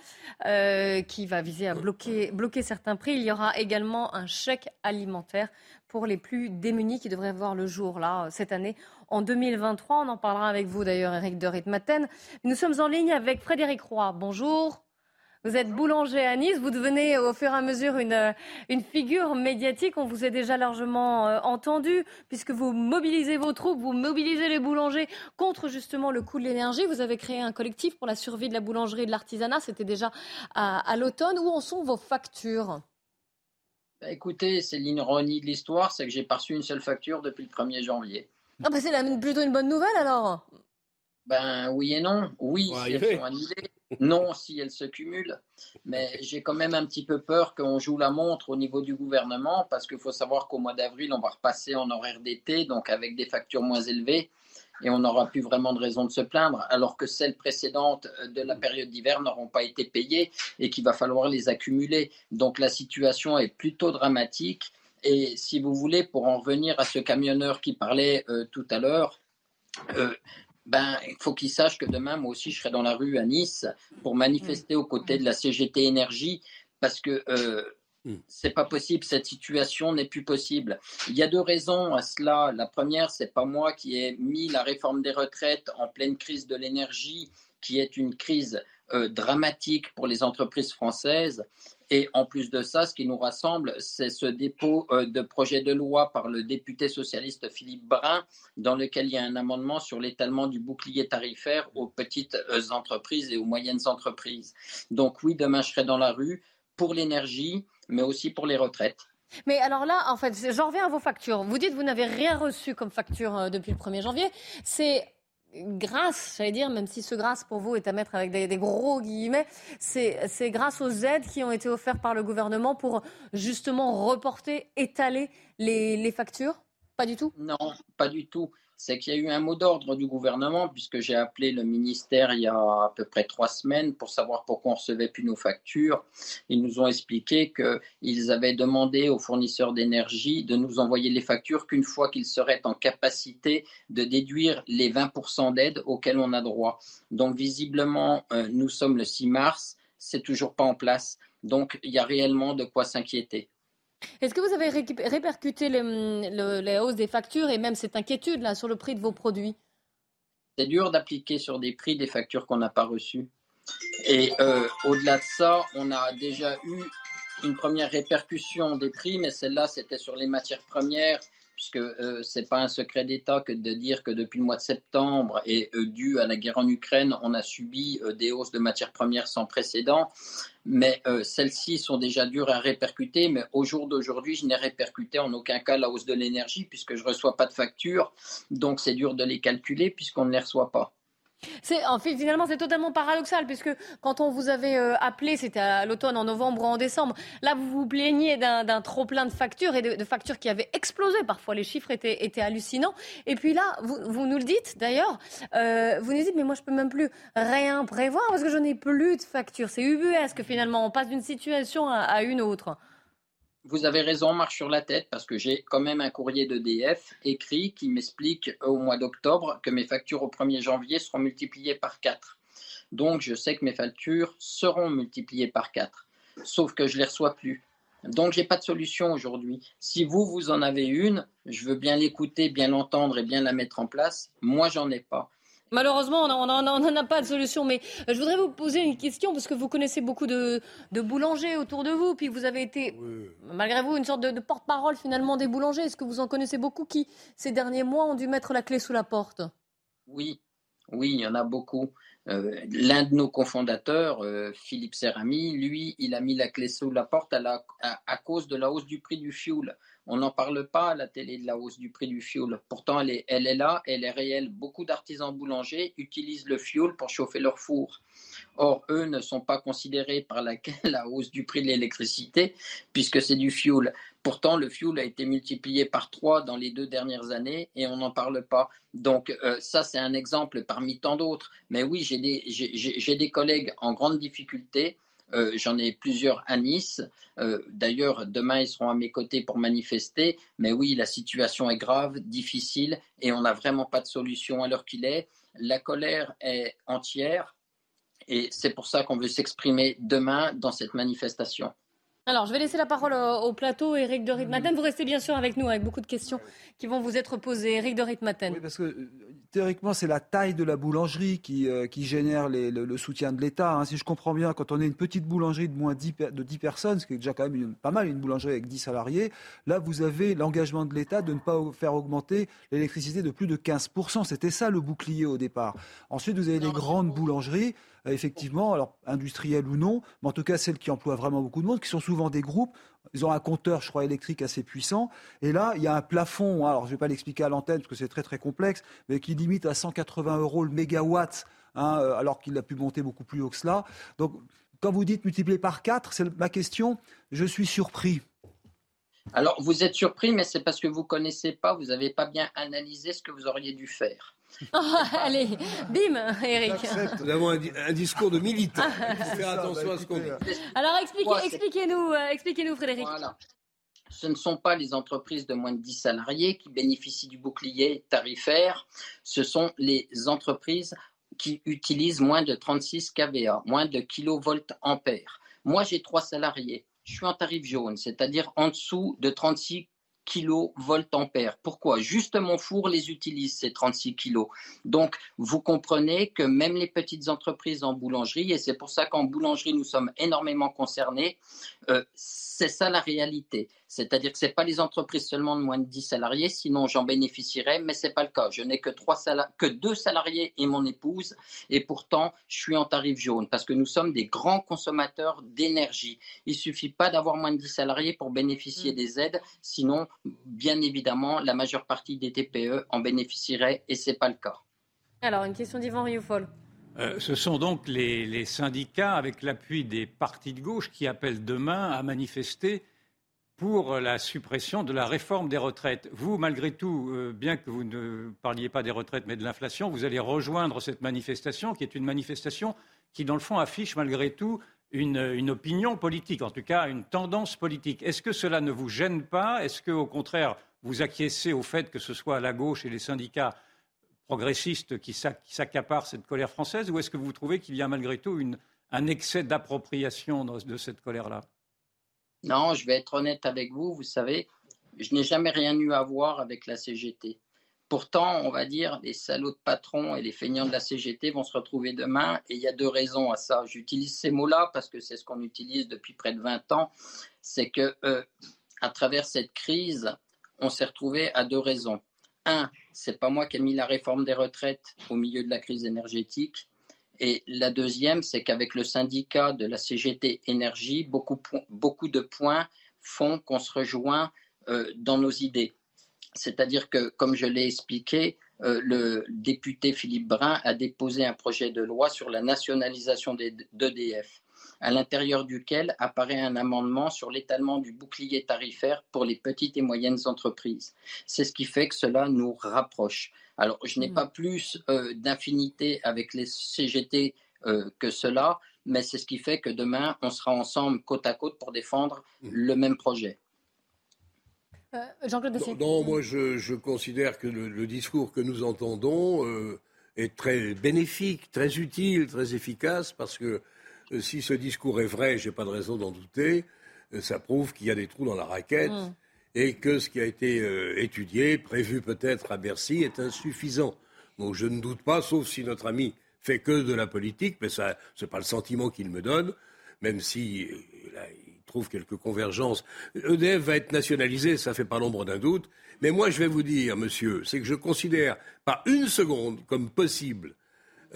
euh, qui va viser à bloquer certains prix. Il y aura également un chèque alimentaire pour les plus démunis qui devrait voir le jour là cette année en 2023. On en parlera avec vous d'ailleurs, Eric de Ritmaten. Nous sommes en ligne avec Frédéric Roy. Bonjour. Vous êtes boulanger à Nice, vous devenez au fur et à mesure une, une figure médiatique. On vous a déjà largement euh, entendu, puisque vous mobilisez vos troupes, vous mobilisez les boulangers contre justement le coût de l'énergie. Vous avez créé un collectif pour la survie de la boulangerie et de l'artisanat. C'était déjà à, à l'automne. Où en sont vos factures? Bah, Écoutez, c'est l'ironie de l'histoire, c'est que j'ai pas reçu une seule facture depuis le 1er janvier. Ah bah c'est plutôt une bonne nouvelle alors Ben oui et non. Oui, si elles sont annulées. Non, si elles se cumulent. Mais j'ai quand même un petit peu peur qu'on joue la montre au niveau du gouvernement parce qu'il faut savoir qu'au mois d'avril, on va repasser en horaire d'été, donc avec des factures moins élevées. Et on n'aura plus vraiment de raison de se plaindre, alors que celles précédentes de la période d'hiver n'auront pas été payées et qu'il va falloir les accumuler. Donc la situation est plutôt dramatique. Et si vous voulez, pour en revenir à ce camionneur qui parlait euh, tout à l'heure, euh, ben, il faut qu'il sache que demain, moi aussi, je serai dans la rue à Nice pour manifester aux côtés de la CGT Énergie parce que euh, c'est pas possible, cette situation n'est plus possible. Il y a deux raisons à cela. La première, c'est pas moi qui ai mis la réforme des retraites en pleine crise de l'énergie, qui est une crise euh, dramatique pour les entreprises françaises. Et en plus de ça, ce qui nous rassemble, c'est ce dépôt euh, de projet de loi par le député socialiste Philippe Brun, dans lequel il y a un amendement sur l'étalement du bouclier tarifaire aux petites euh, entreprises et aux moyennes entreprises. Donc oui, demain, je serai dans la rue pour l'énergie, mais aussi pour les retraites. Mais alors là, en fait, j'en reviens à vos factures. Vous dites que vous n'avez rien reçu comme facture euh, depuis le 1er janvier. C'est grâce, j'allais dire, même si ce grâce pour vous est à mettre avec des, des gros guillemets, c'est grâce aux aides qui ont été offertes par le gouvernement pour justement reporter, étaler les, les factures? Pas du tout? Non, pas du tout. C'est qu'il y a eu un mot d'ordre du gouvernement, puisque j'ai appelé le ministère il y a à peu près trois semaines pour savoir pourquoi on ne recevait plus nos factures. Ils nous ont expliqué qu'ils avaient demandé aux fournisseurs d'énergie de nous envoyer les factures qu'une fois qu'ils seraient en capacité de déduire les 20% d'aide auxquelles on a droit. Donc visiblement, euh, nous sommes le 6 mars, c'est toujours pas en place. Donc il y a réellement de quoi s'inquiéter. Est-ce que vous avez répercuté les, hausses des factures et même cette inquiétude sur le prix de vos produits? C'est dur d'appliquer sur des prix des factures qu'on n'a pas reçues. Et euh, au-delà de ça, on a déjà eu une première répercussion des prix, mais celle-là, c'était sur les matières premières puisque euh, ce n'est pas un secret d'État que de dire que depuis le mois de septembre et euh, dû à la guerre en Ukraine, on a subi euh, des hausses de matières premières sans précédent. Mais celles-ci sont déjà dures à répercuter. Mais au jour d'aujourd'hui, je n'ai répercuté en aucun cas la hausse de l'énergie puisque je ne reçois pas de facture. Donc c'est dur de les calculer puisqu'on ne les reçoit pas. C'est en fait, finalement c'est totalement paradoxal puisque quand on vous avait euh, appelé, c'était à l'automne, en novembre ou en décembre. Là, vous vous plaignez d'un trop plein de factures et de, factures qui avaient explosé. Parfois, les chiffres étaient, hallucinants. Et puis là, vous, vous nous le dites d'ailleurs. Euh, vous nous dites mais moi je peux même plus rien prévoir parce que je n'ai plus de factures. C'est ubuesque finalement. On passe d'une situation à une autre vous avez raison, marche sur la tête, parce que j'ai quand même un courrier d'EDF écrit qui m'explique au mois d'octobre que mes factures au 1er janvier seront multipliées par 4. Donc je sais que mes factures seront multipliées par 4, sauf que je ne les reçois plus. Donc j'ai pas de solution aujourd'hui. Si vous, vous en avez une, je veux bien l'écouter, bien l'entendre et bien la mettre en place. Moi, j'en ai pas. Malheureusement, on n'en a pas de solution. Mais euh, je voudrais vous poser une question parce que vous connaissez beaucoup de, boulangers autour de vous. Puis vous avez été, malgré vous, une sorte de, porte-parole finalement des boulangers. Est-ce que vous en connaissez beaucoup qui, ces derniers mois, ont dû mettre la clé sous la porte? Oui, oui, il y en a beaucoup. Euh, l'un de nos cofondateurs, euh, Philippe Serrami, lui, il a mis la clé sous la porte à, à cause de la hausse du prix du fioul. On n'en parle pas à la télé de la hausse du prix du fioul. Pourtant, elle est, là, elle est réelle. Beaucoup d'artisans boulangers utilisent le fioul pour chauffer leur four. Or, eux ne sont pas considérés par la, la hausse du prix de l'électricité, puisque c'est du fioul. Pourtant, le fioul a été multiplié par trois dans les deux dernières années et on n'en parle pas. Donc, euh, ça, c'est un exemple parmi tant d'autres. Mais oui, j'ai des, des collègues en grande difficulté euh, j'en ai plusieurs à Nice. Euh, d'ailleurs, demain, ils seront à mes côtés pour manifester. Mais oui, la situation est grave, difficile, et on n'a vraiment pas de solution à l'heure qu'il est. La colère est entière, et c'est pour ça qu'on veut s'exprimer demain dans cette manifestation. Alors, je vais laisser la parole au, plateau. Eric de Ritmaten, vous restez bien sûr avec nous avec beaucoup de questions qui vont vous être posées. Eric de Ritmaten. Oui, parce que euh, théoriquement, c'est la taille de la boulangerie qui, euh, qui génère le, soutien de l'État. Hein. Si je comprends bien, quand on est une petite boulangerie de moins 10, de 10 personnes, ce qui est déjà quand même pas mal, une boulangerie avec 10 salariés, là, vous avez l'engagement de l'État de ne pas faire augmenter l'électricité de plus de 15%. C'était ça le bouclier au départ. Ensuite, vous avez les grandes boulangeries effectivement, alors industrielles ou non, mais en tout cas celles qui emploient vraiment beaucoup de monde, qui sont souvent des groupes. Ils ont un compteur, je crois, électrique assez puissant. Et là, il y a un plafond, hein, alors je ne vais pas l'expliquer à l'antenne parce que c'est très très complexe, mais qui limite à 180 euros le mégawatt, hein, euh, alors qu'il a pu monter beaucoup plus haut que cela. Donc, quand vous dites multiplier par 4, c'est ma question, je suis surpris. Alors, vous êtes surpris, mais c'est parce que vous ne connaissez pas, vous n'avez pas bien analysé ce que vous auriez dû faire. allez, bim, Eric. Nous avons un, discours de militant. Il faut faire attention à ce qu'on dit. Alors expliquez-nous, euh, expliquez-nous, Frédéric. Ce ne sont pas les entreprises de moins de 10 salariés qui bénéficient du bouclier tarifaire, ce sont les entreprises qui utilisent moins de 36 kVA, moins de kilovolts ampères. Moi, j'ai trois salariés. Je suis en tarif jaune, c'est-à-dire en dessous de 36 ampères. Pourquoi? Juste mon four les utilise, ces 36 kg. Donc, vous comprenez que même les petites entreprises en boulangerie, et c'est pour ça qu'en boulangerie, nous sommes énormément concernés, euh, c'est ça la réalité. C'est-à-dire que ce n'est pas les entreprises seulement de moins de 10 salariés, sinon j'en bénéficierais, mais ce n'est pas le cas. Je n'ai que, trois que deux salariés et mon épouse, et pourtant je suis en tarif jaune, parce que nous sommes des grands consommateurs d'énergie. Il ne suffit pas d'avoir moins de 10 salariés pour bénéficier mm. des aides, sinon, bien évidemment, la majeure partie des TPE en bénéficierait, et ce n'est pas le cas. Alors, une question d'Yvan Rioufol. Euh, ce sont donc les, syndicats, avec l'appui des partis de gauche, qui appellent demain à manifester pour la suppression de la réforme des retraites. Vous, malgré tout, euh, bien que vous ne parliez pas des retraites mais de l'inflation, vous allez rejoindre cette manifestation qui est une manifestation qui, dans le fond, affiche malgré tout une, opinion politique, en tout cas une tendance politique. Est-ce que cela ne vous gêne pas? Est-ce que, au contraire, vous acquiescez au fait que ce soit la gauche et les syndicats progressistes qui s'accaparent cette colère française Ou est-ce que vous trouvez qu'il y a malgré tout un excès d'appropriation de cette colère-là? Non, je vais être honnête avec vous. Vous savez, je n'ai jamais rien eu à voir avec la CGT. Pourtant, on va dire, les salauds de patrons et les feignants de la CGT vont se retrouver demain. Et il y a deux raisons à ça. J'utilise ces mots-là parce que c'est ce qu'on utilise depuis près de 20 ans. C'est que, euh, à travers cette crise, on s'est retrouvé à deux raisons. Un, c'est pas moi qui ai mis la réforme des retraites au milieu de la crise énergétique. Et la deuxième, c'est qu'avec le syndicat de la CGT Énergie, beaucoup, beaucoup de points font qu'on se rejoint euh, dans nos idées. C'est-à-dire que, comme je l'ai expliqué, euh, le député Philippe Brun a déposé un projet de loi sur la nationalisation d'EDF, à l'intérieur duquel apparaît un amendement sur l'étalement du bouclier tarifaire pour les petites et moyennes entreprises. C'est ce qui fait que cela nous rapproche. Alors, je n'ai mmh. pas plus euh, d'infinité avec les CGT euh, que cela, mais c'est ce qui fait que demain, on sera ensemble côte à côte pour défendre mmh. le même projet. Euh, Jean-Claude non, moi, je, considère que le, discours que nous entendons est très bénéfique, très utile, très efficace, parce que si ce discours est vrai, je n'ai pas de raison d'en douter, ça prouve qu'il y a des trous dans la raquette. Mmh et que ce qui a été euh, étudié, prévu peut-être à Bercy, est insuffisant. Donc je ne doute pas, sauf si notre ami fait que de la politique, mais ce n'est pas le sentiment qu'il me donne, même si euh, il trouve quelques convergences. EDF va être nationalisé, ça fait pas l'ombre d'un doute. Mais moi, je vais vous dire, monsieur, c'est que je considère pas une seconde comme possible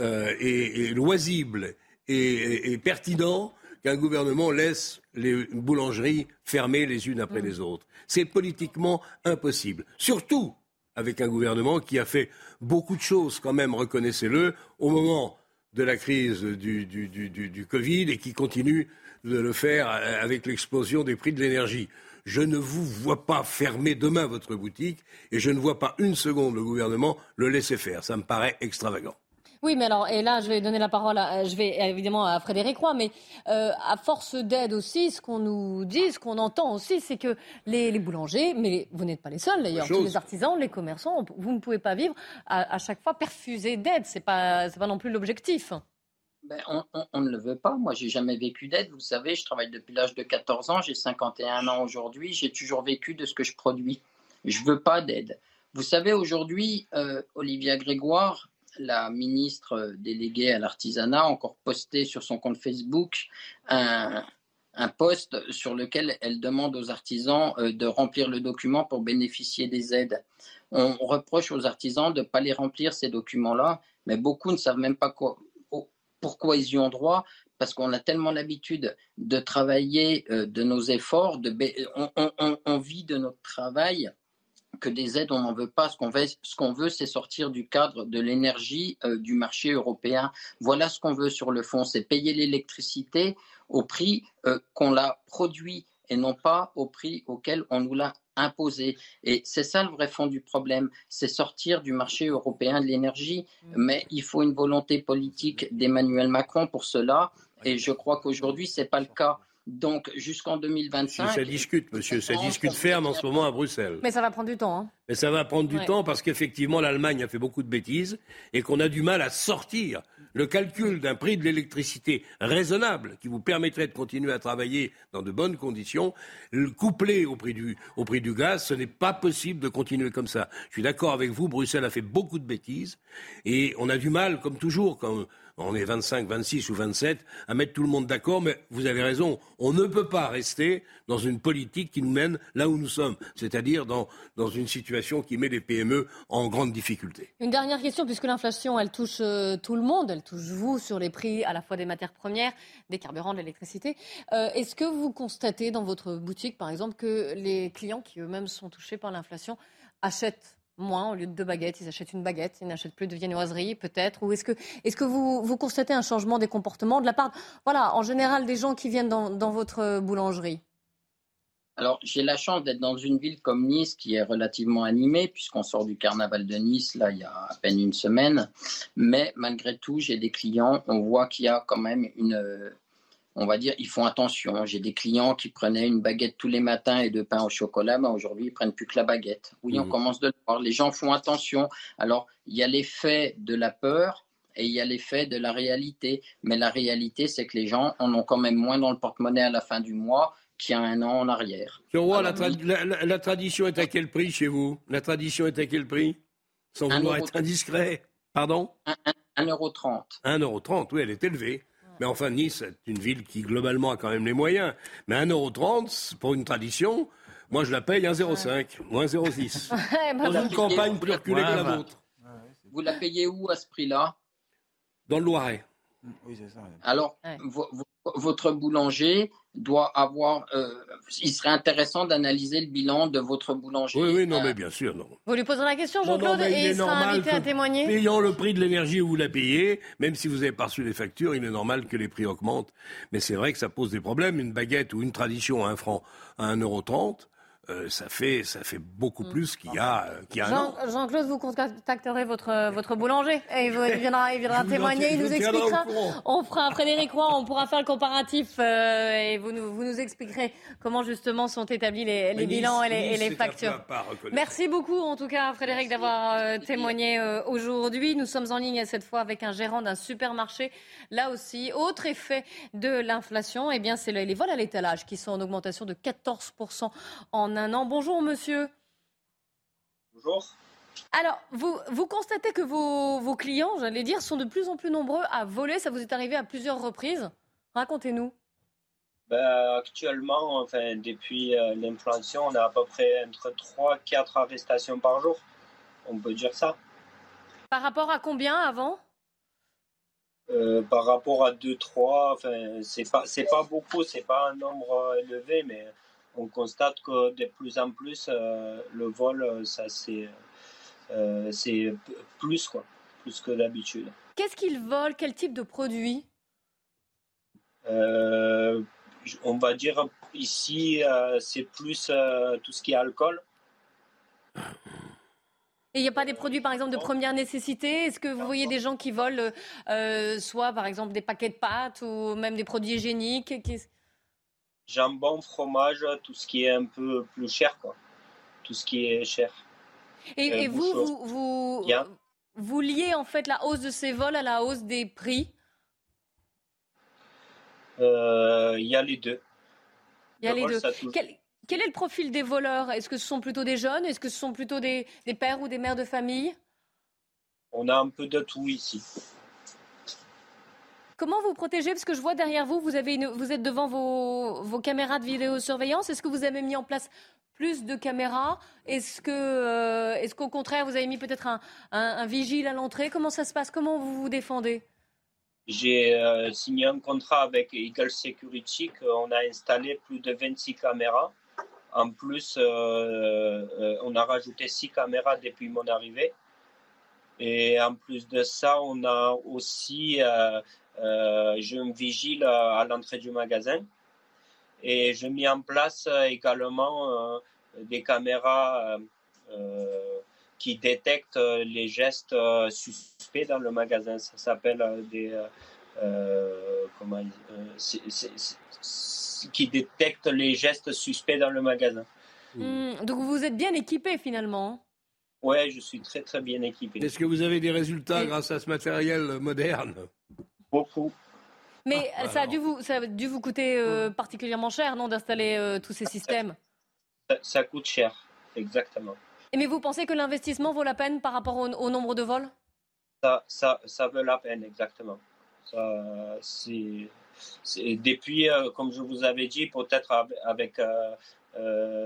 euh, et, loisible et pertinent qu'un gouvernement laisse les boulangeries fermées les unes après les autres. C'est politiquement impossible. Surtout avec un gouvernement qui a fait beaucoup de choses, quand même, reconnaissez-le, au moment de la crise du, du, Covid et qui continue de le faire avec l'explosion des prix de l'énergie. Je ne vous vois pas fermer demain votre boutique et je ne vois pas une seconde le gouvernement le laisser faire. Ça me paraît extravagant. Oui, mais alors, et là, je vais donner la parole, à, je vais évidemment à Frédéric Roy, mais euh, à force d'aide aussi, ce qu'on nous dit, ce qu'on entend aussi, c'est que les, boulangers, mais vous n'êtes pas les seuls d'ailleurs, tous les artisans, les commerçants, vous ne pouvez pas vivre à, chaque fois perfusé d'aide. C'est pas, pas non plus l'objectif. Ben, on, ne le veut pas. Moi, j'ai jamais vécu d'aide. Vous savez, je travaille depuis l'âge de 14 ans. J'ai 51 ans aujourd'hui. J'ai toujours vécu de ce que je produis. Je veux pas d'aide. Vous savez, aujourd'hui, euh, Olivia Grégoire, la ministre déléguée à l'artisanat a encore posté sur son compte Facebook un, post sur lequel elle demande aux artisans euh, de remplir le document pour bénéficier des aides. On reproche aux artisans de ne pas les remplir, ces documents-là, mais beaucoup ne savent même pas pourquoi ils y ont droit, parce qu'on a tellement l'habitude de travailler euh, de nos efforts, de, on, vit de notre travail que des aides, on n'en veut pas. Ce qu'on veut, ce qu'on veut, c'est sortir du cadre de l'énergie euh, du marché européen. Voilà ce qu'on veut sur le fond, c'est payer l'électricité au prix euh, qu'on l'a produit et non pas au prix auquel on nous l'a imposé. Et c'est ça le vrai fond du problème, c'est sortir du marché européen de l'énergie. Mmh. Mais il faut une volonté politique d'Emmanuel Macron pour cela. Et je crois qu'aujourd'hui, ce n'est pas le cas. Donc jusqu'en 2025. ça discute, monsieur, ça discute ferme en ce moment à Bruxelles. Mais ça va prendre du temps. Hein. Mais ça va prendre du temps parce qu'effectivement l'Allemagne a fait beaucoup de bêtises et qu'on a du mal à sortir le calcul d'un prix de l'électricité raisonnable qui vous permettrait de continuer à travailler dans de bonnes conditions, couplé au prix du, au prix du gaz, ce n'est pas possible de continuer comme ça. Je suis d'accord avec vous, Bruxelles a fait beaucoup de bêtises et on a du mal, comme toujours, quand on est 25, 26 ou 27, à mettre tout le monde d'accord, mais vous avez raison, on ne peut pas rester dans une politique qui nous mène là où nous sommes, c'est-à-dire dans, dans une situation qui met les PME en grande difficulté. Une dernière question, puisque l'inflation, elle touche euh, tout le monde, elle touche vous sur les prix à la fois des matières premières, des carburants, de l'électricité. Euh, est-ce que vous constatez dans votre boutique, par exemple, que les clients qui eux-mêmes sont touchés par l'inflation achètent moins, au lieu de deux baguettes, ils achètent une baguette, ils n'achètent plus de viennoiserie peut-être Ou est-ce que, est que vous, constatez un changement des comportements de la part, voilà, en général, des gens qui viennent dans, votre boulangerie? Alors, j'ai la chance d'être dans une ville comme Nice qui est relativement animée, puisqu'on sort du carnaval de Nice, là, il y a à peine une semaine. Mais malgré tout, j'ai des clients, on voit qu'il y a quand même une. On va dire, ils font attention. J'ai des clients qui prenaient une baguette tous les matins et deux pains au chocolat, mais aujourd'hui, ils prennent plus que la baguette. Oui, on mmh. commence de le voir. Les gens font attention. Alors, il y a l'effet de la peur, et il y a l'effet de la réalité. Mais la réalité, c'est que les gens en ont quand même moins dans le porte-monnaie à la fin du mois qui a un an en arrière. Monsieur la, tradition est à quel prix chez vous? La tradition est à quel prix? Sans vouloir être indiscret. Pardon? 1,30€. 1,30€, oui, elle est élevée. Mais enfin, Nice est une ville qui, globalement, a quand même les moyens. Mais 1,30€, pour une tradition, moi, je la paye 1,05 ou 1,06. Dans une campagne plus reculée que la vôtre. Vous la payez où à ce prix-là? Dans le Loiret. Oui, c'est ça. Alors, votre boulanger doit avoir. Euh, il serait intéressant d'analyser le bilan de votre boulanger. Oui, oui, non, mais bien sûr, non. Vous lui poserez la question, Jean-Claude, et il, sera invité à témoigner Payant le prix de l'énergie où vous la payez, même si vous n'avez pas reçu les factures, il est normal que les prix augmentent. Mais c'est vrai que ça pose des problèmes. Une baguette ou une tradition à un franc à 1,30€, euh, ça, fait, ça fait beaucoup mm. plus qu'il y a, euh, qu'il y a Jean, Jean-Claude, vous contacterez votre, votre boulanger et il viendra, il viendra témoigner, il nous expliquera. On fera un Frédéric Roy, on pourra faire le comparatif euh, et vous nous, vous nous expliquerez comment justement sont établis les, les bilans et les, et les factures. Merci beaucoup en tout cas Frédéric d'avoir témoigné aujourd'hui. Nous sommes en ligne cette fois avec un gérant d'un supermarché. Là aussi, autre effet de l'inflation, eh bien c'est les vols à l'étalage qui sont en augmentation de 14% en un an. Bonjour monsieur. Bonjour. Alors, vous, vous constatez que vos, vos clients, j'allais dire, sont de plus en plus nombreux à voler. Ça vous est arrivé à plusieurs reprises. Racontez-nous. Ben, actuellement, enfin, depuis euh, l'inflation, on a à peu près entre 3 4 arrestations par jour. On peut dire ça. Par rapport à combien avant? Euh, Par rapport à 2-3, enfin, c'est pas, pas beaucoup, c'est pas un nombre élevé, mais on constate que de plus en plus, euh, le vol, euh, ça c'est euh, plus quoi, plus que d'habitude. Qu'est-ce qu'ils volent Quel type de produit? On va dire ici, c'est plus tout ce qui est alcool. Et il n'y a pas des produits, par exemple, de première nécessité? Est-ce que vous voyez des gens qui volent, soit, par exemple, des paquets de pâtes ou même des produits hygiéniques? Jambon, fromage, tout ce qui est un peu plus cher, quoi. Tout ce qui est cher. Et, euh, vous, vous, vous, vous, liez en fait la hausse de ces vols à la hausse des prix? Euh, Il y a les deux. Il y a les deux. Quel, est le profil des voleurs? Est-ce que ce sont plutôt des jeunes? Est-ce que ce sont plutôt des, des pères ou des mères de famille? On a un peu de tout ici. Comment vous protégez? Parce que je vois derrière vous, vous, êtes devant vos, caméras de vidéosurveillance. Est-ce que vous avez mis en place plus de caméras? Est-ce euh, qu'au contraire, vous avez mis peut-être un, vigile à l'entrée? Comment ça se passe? Comment vous vous défendez? J'ai euh, signé un contrat avec Eagle Security. On a installé plus de 26 caméras. En plus, euh, on a rajouté 6 caméras depuis mon arrivée. Et en plus de ça, on a aussi je me vigile à l'entrée du magasin et je mets en place également euh, des caméras euh, qui détectent les gestes suspects dans le magasin. Ça s'appelle des comment qui détectent les gestes suspects dans le magasin. Donc vous êtes bien équipé finalement. Oui, je suis très très bien équipé. Est-ce que vous avez des résultats grâce à ce matériel moderne? Beaucoup. Mais ah, ça, a dû vous, ça a dû vous coûter euh, particulièrement cher, non, d'installer euh, tous ces systèmes ça, coûte cher, exactement. Et mais vous pensez que l'investissement vaut la peine par rapport au, nombre de vols? Ça, ça, ça, vaut la peine, exactement. C'est, depuis, euh, comme je vous avais dit, peut-être avec,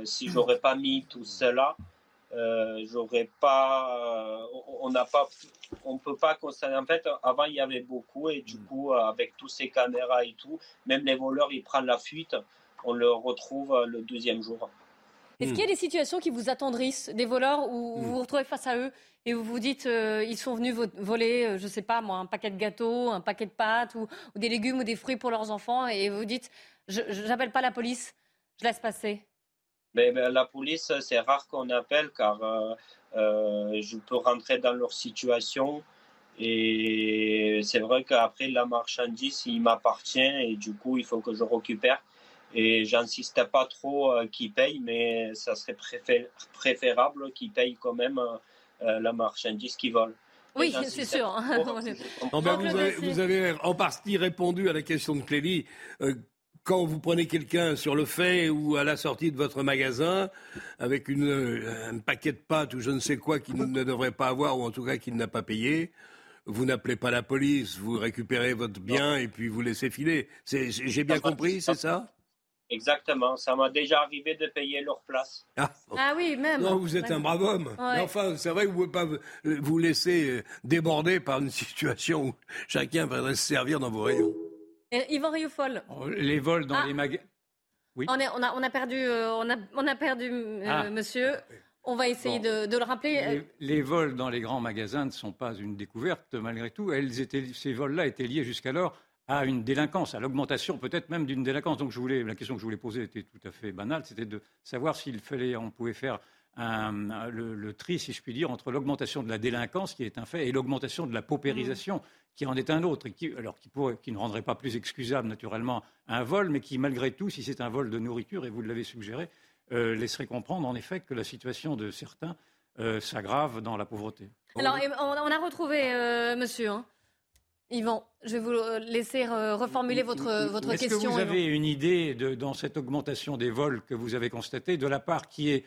si j'aurais pas mis tout cela, euh, j'aurais pas, euh, on n'a pas, on peut pas constater. En fait, avant il y avait beaucoup et du mm. coup, euh, avec tous ces caméras et tout, même les voleurs ils prennent la fuite, on le retrouve le deuxième jour. Est-ce qu'il y a des situations qui vous attendrissent, des voleurs où vous mm. vous retrouvez face à eux et vous vous dites, ils sont venus voler, je sais pas moi, un paquet de gâteaux, un paquet de pâtes ou, ou, des légumes ou des fruits pour leurs enfants et vous dites, je n'appelle pas la police, je laisse passer. Mais, la police, c'est rare qu'on appelle car je peux rentrer dans leur situation. Et c'est vrai qu'après, la marchandise, il m'appartient et du coup, il faut que je récupère. Et j'insiste pas trop euh, qu'ils payent, mais ça serait préférable qu'ils payent quand même euh, la marchandise qu'ils volent. Oui, c'est sûr. vous, avez, en partie répondu à la question de Clélie. Euh, quand vous prenez quelqu'un sur le fait ou à la sortie de votre magasin avec une, un paquet de pâtes ou je ne sais quoi qu'il ne devrait pas avoir ou en tout cas qu'il n'a pas payé, vous n'appelez pas la police, vous récupérez votre bien et puis vous laissez filer. J'ai bien compris, c'est ça? Exactement, ça m'a déjà arrivé de payer leur place. Ah, ah oui, même. Non, vous êtes un brave homme. Mais enfin, c'est vrai que vous ne pouvez pas vous laisser euh, déborder par une situation où chacun va se servir dans vos rayons. Et Yvan Rioufol. Oh, les vols dans ah. les magasins. Oui. On, on, a, on, a, perdu, euh, on, a, on a perdu euh, ah. monsieur. On va essayer de, le rappeler. Les, vols dans les grands magasins ne sont pas une découverte, malgré tout. Elles étaient, ces vols-là étaient liés jusqu'alors à une délinquance, à l'augmentation peut-être même d'une délinquance. Donc je voulais, la question que je voulais poser était tout à fait banale, c'était de savoir s'il fallait, on pouvait faire le, tri, si je puis dire, entre l'augmentation de la délinquance, qui est un fait, et l'augmentation de la paupérisation, qui en est un autre, et qui, alors qui, qui ne rendrait pas plus excusable naturellement un vol, mais qui malgré tout, si c'est un vol de nourriture, et vous l'avez suggéré, euh, laisserait comprendre en effet que la situation de certains euh, s'aggrave dans la pauvreté. Alors, on, a retrouvé euh, monsieur. Hein. Yvan, je vais vous laisser reformuler votre, votre question. Est-ce que vous avez une idée de, dans cette augmentation des vols que vous avez constatée, de la part qui est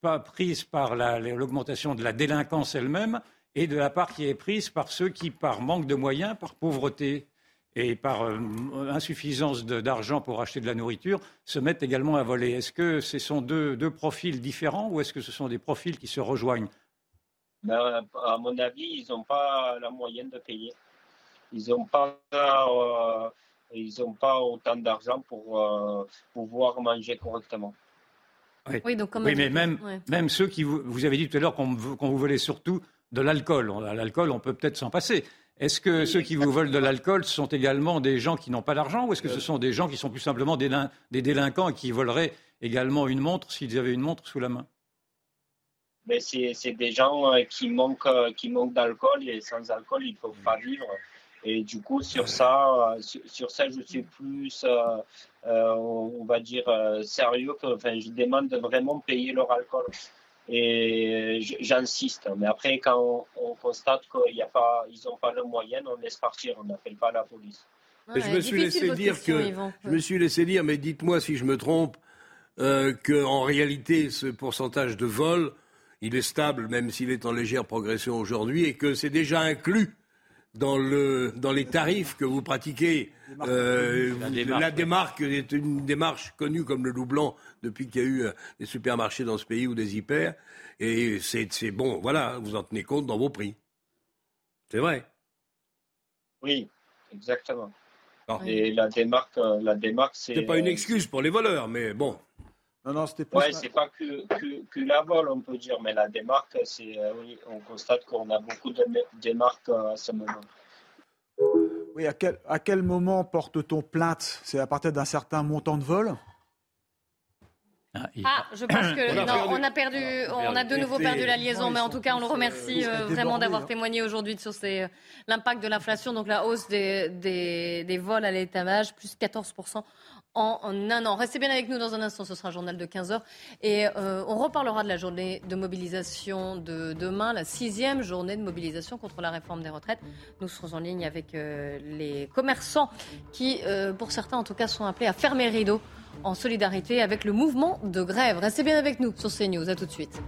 pas prise par l'augmentation de la délinquance elle-même et de la part qui est prise par ceux qui, par manque de moyens, par pauvreté, et par euh, insuffisance d'argent pour acheter de la nourriture, se mettent également à voler. Est-ce que ce sont deux, profils différents ou est-ce que ce sont des profils qui se rejoignent? Ben, À mon avis, ils n'ont pas la moyenne de payer. Ils n'ont pas, euh, pas autant d'argent pour euh, pouvoir manger correctement. Oui, donc oui mais même, même ceux qui vous, vous avez dit tout à l'heure qu'on vous volait surtout de l'alcool. L'alcool, on peut peut-être s'en passer. Est-ce que ceux qui vous volent de l'alcool sont également des gens qui n'ont pas d'argent ou est-ce que ce sont des gens qui sont plus simplement des, délinquants et qui voleraient également une montre s'ils avaient une montre sous la main? Mais c'est des gens euh, qui manquent, euh, qui manquent d'alcool et sans alcool, ils ne peuvent pas vivre. Et du coup, sur ça, euh, sur, ça je suis plus, on va dire, sérieux. Que, enfin, je demande de vraiment payer leur alcool. Et j'insiste. Mais après, quand on, constate qu'ils n'ont pas le moyen, on laisse partir, on n'appelle pas la police. je me suis laissé dire que je me suis laissé dire, mais dites-moi si je me trompe, euh, qu'en réalité ce pourcentage de vol, il est stable, même s'il est en légère progression aujourd'hui, et que c'est déjà inclus dans, le, dans les tarifs que vous pratiquez. Euh, la, démarque, est une démarche connue comme le loup blanc depuis qu'il y a eu euh, des supermarchés dans ce pays ou des hyper. Et c'est bon, voilà, vous en tenez compte dans vos prix. C'est vrai. Oui, exactement. Et la démarque, euh, la démarque, c'est. C'est pas une excuse pour les voleurs, mais bon. Non, non, c'était pas. Ouais, c'est pas que, que, la vol, on peut dire, mais la démarque, c'est, euh, oui, on constate qu'on a beaucoup de démarques à ce moment. Oui, à quel, à quel moment porte-t-on plainte? C'est à partir d'un certain montant de vol? Ah, ah, je pense que on a perdu, on a de nouveau perdu la liaison, mais en tout cas, on le remercie euh, vraiment d'avoir témoigné aujourd'hui sur euh, l'impact de l'inflation, donc la hausse des, des, des vols à l'étalage, plus 14 en, un an. Restez bien avec nous dans un instant, ce sera un journal de 15 heures. Et euh, on reparlera de la journée de mobilisation de demain, la sixième journée de mobilisation contre la réforme des retraites. Nous serons en ligne avec euh, les commerçants qui, euh, pour certains en tout cas, sont appelés à fermer rideau en solidarité avec le mouvement de grève. Restez bien avec nous sur CNews. À tout de suite.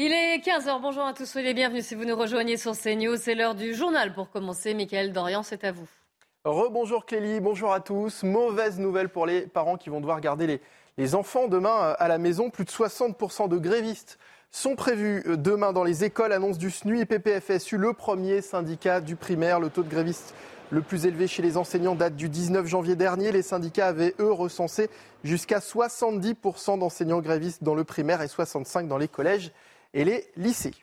Il est 15h, bonjour à tous, soyez les bienvenus si vous nous rejoignez sur CNews. C'est l'heure du journal pour commencer. Michael Dorian, c'est à vous. Rebonjour Clélie, bonjour à tous. Mauvaise nouvelle pour les parents qui vont devoir garder les, enfants demain euh, à la maison. Plus de 60% de grévistes sont prévus euh, demain dans les écoles, annonce du SNU et PPFSU, le premier syndicat du primaire. Le taux de grévistes le plus élevé chez les enseignants date du 19 janvier dernier. Les syndicats avaient, eux, recensé jusqu'à 70% d'enseignants grévistes dans le primaire et 65% dans les collèges et les lycées.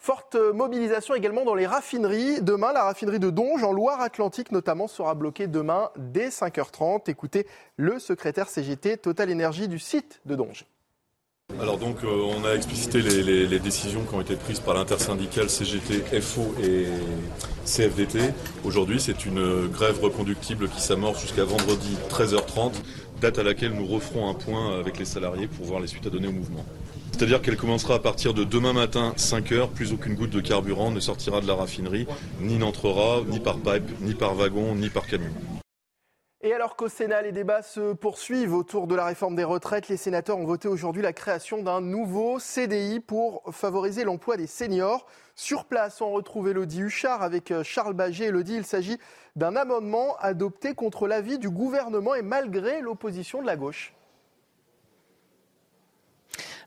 Forte mobilisation également dans les raffineries. Demain, la raffinerie de Donge, en Loire-Atlantique notamment, sera bloquée demain dès 5h30. Écoutez le secrétaire CGT Total Énergie du site de Donge. Alors donc euh, on a explicité les, décisions qui ont été prises par l'intersyndicale CGT, FO et CFDT. Aujourd'hui c'est une grève reconductible qui s'amorce jusqu'à vendredi 13h30, date à laquelle nous referons un point avec les salariés pour voir les suites à donner au mouvement. C'est-à-dire qu'elle commencera à partir de demain matin 5 heures, plus aucune goutte de carburant ne sortira de la raffinerie, ni n'entrera, ni par pipe, ni par wagon, ni par camion. Et alors qu'au Sénat, les débats se poursuivent autour de la réforme des retraites, les sénateurs ont voté aujourd'hui la création d'un nouveau CDI pour favoriser l'emploi des seniors. Sur place, on retrouve Elodie Huchard avec euh, Charles Baget. Elodie, il s'agit d'un amendement adopté contre l'avis du gouvernement et malgré l'opposition de la gauche.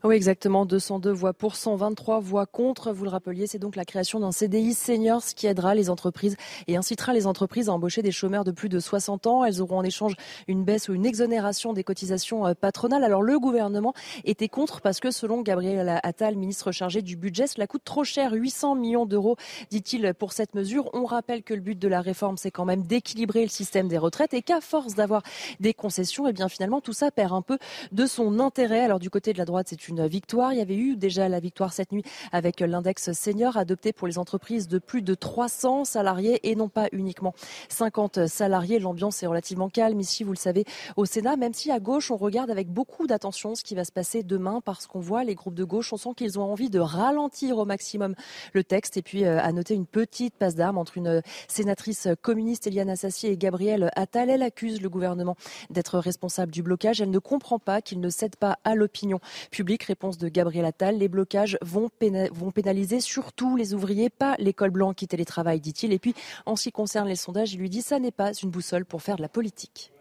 Oui, exactement. 202 voix pour, 123 voix contre. Vous le rappeliez, c'est donc la création d'un CDI seniors qui aidera les entreprises et incitera les entreprises à embaucher des chômeurs de plus de 60 ans. Elles auront en échange une baisse ou une exonération des cotisations euh, patronales. Alors le gouvernement était contre parce que selon Gabriel Attal, ministre chargé du budget, cela coûte trop cher, 800 millions d'euros, dit-il, pour cette mesure. On rappelle que le but de la réforme, c'est quand même d'équilibrer le système des retraites et qu'à force d'avoir des concessions, et eh bien finalement tout ça perd un peu de son intérêt. Alors du côté de la droite, c'est une une victoire. Il y avait eu déjà la victoire cette nuit avec l'index senior adopté pour les entreprises de plus de 300 salariés et non pas uniquement 50 salariés. L'ambiance est relativement calme ici, vous le savez, au Sénat, même si à gauche, on regarde avec beaucoup d'attention ce qui va se passer demain parce qu'on voit les groupes de gauche, on sent qu'ils ont envie de ralentir au maximum le texte et puis euh, à noter une petite passe d'armes entre une sénatrice communiste, Eliane Assassi, et Gabrielle Attal. Elle accuse le gouvernement d'être responsable du blocage. Elle ne comprend pas qu'il ne cède pas à l'opinion publique réponse de Gabriel Attal. Les blocages vont, pénaliser surtout les ouvriers, pas l'école blanche qui télétravaille, dit-il. Et puis, en ce qui concerne les sondages, il lui dit ça n'est pas une boussole pour faire de la politique.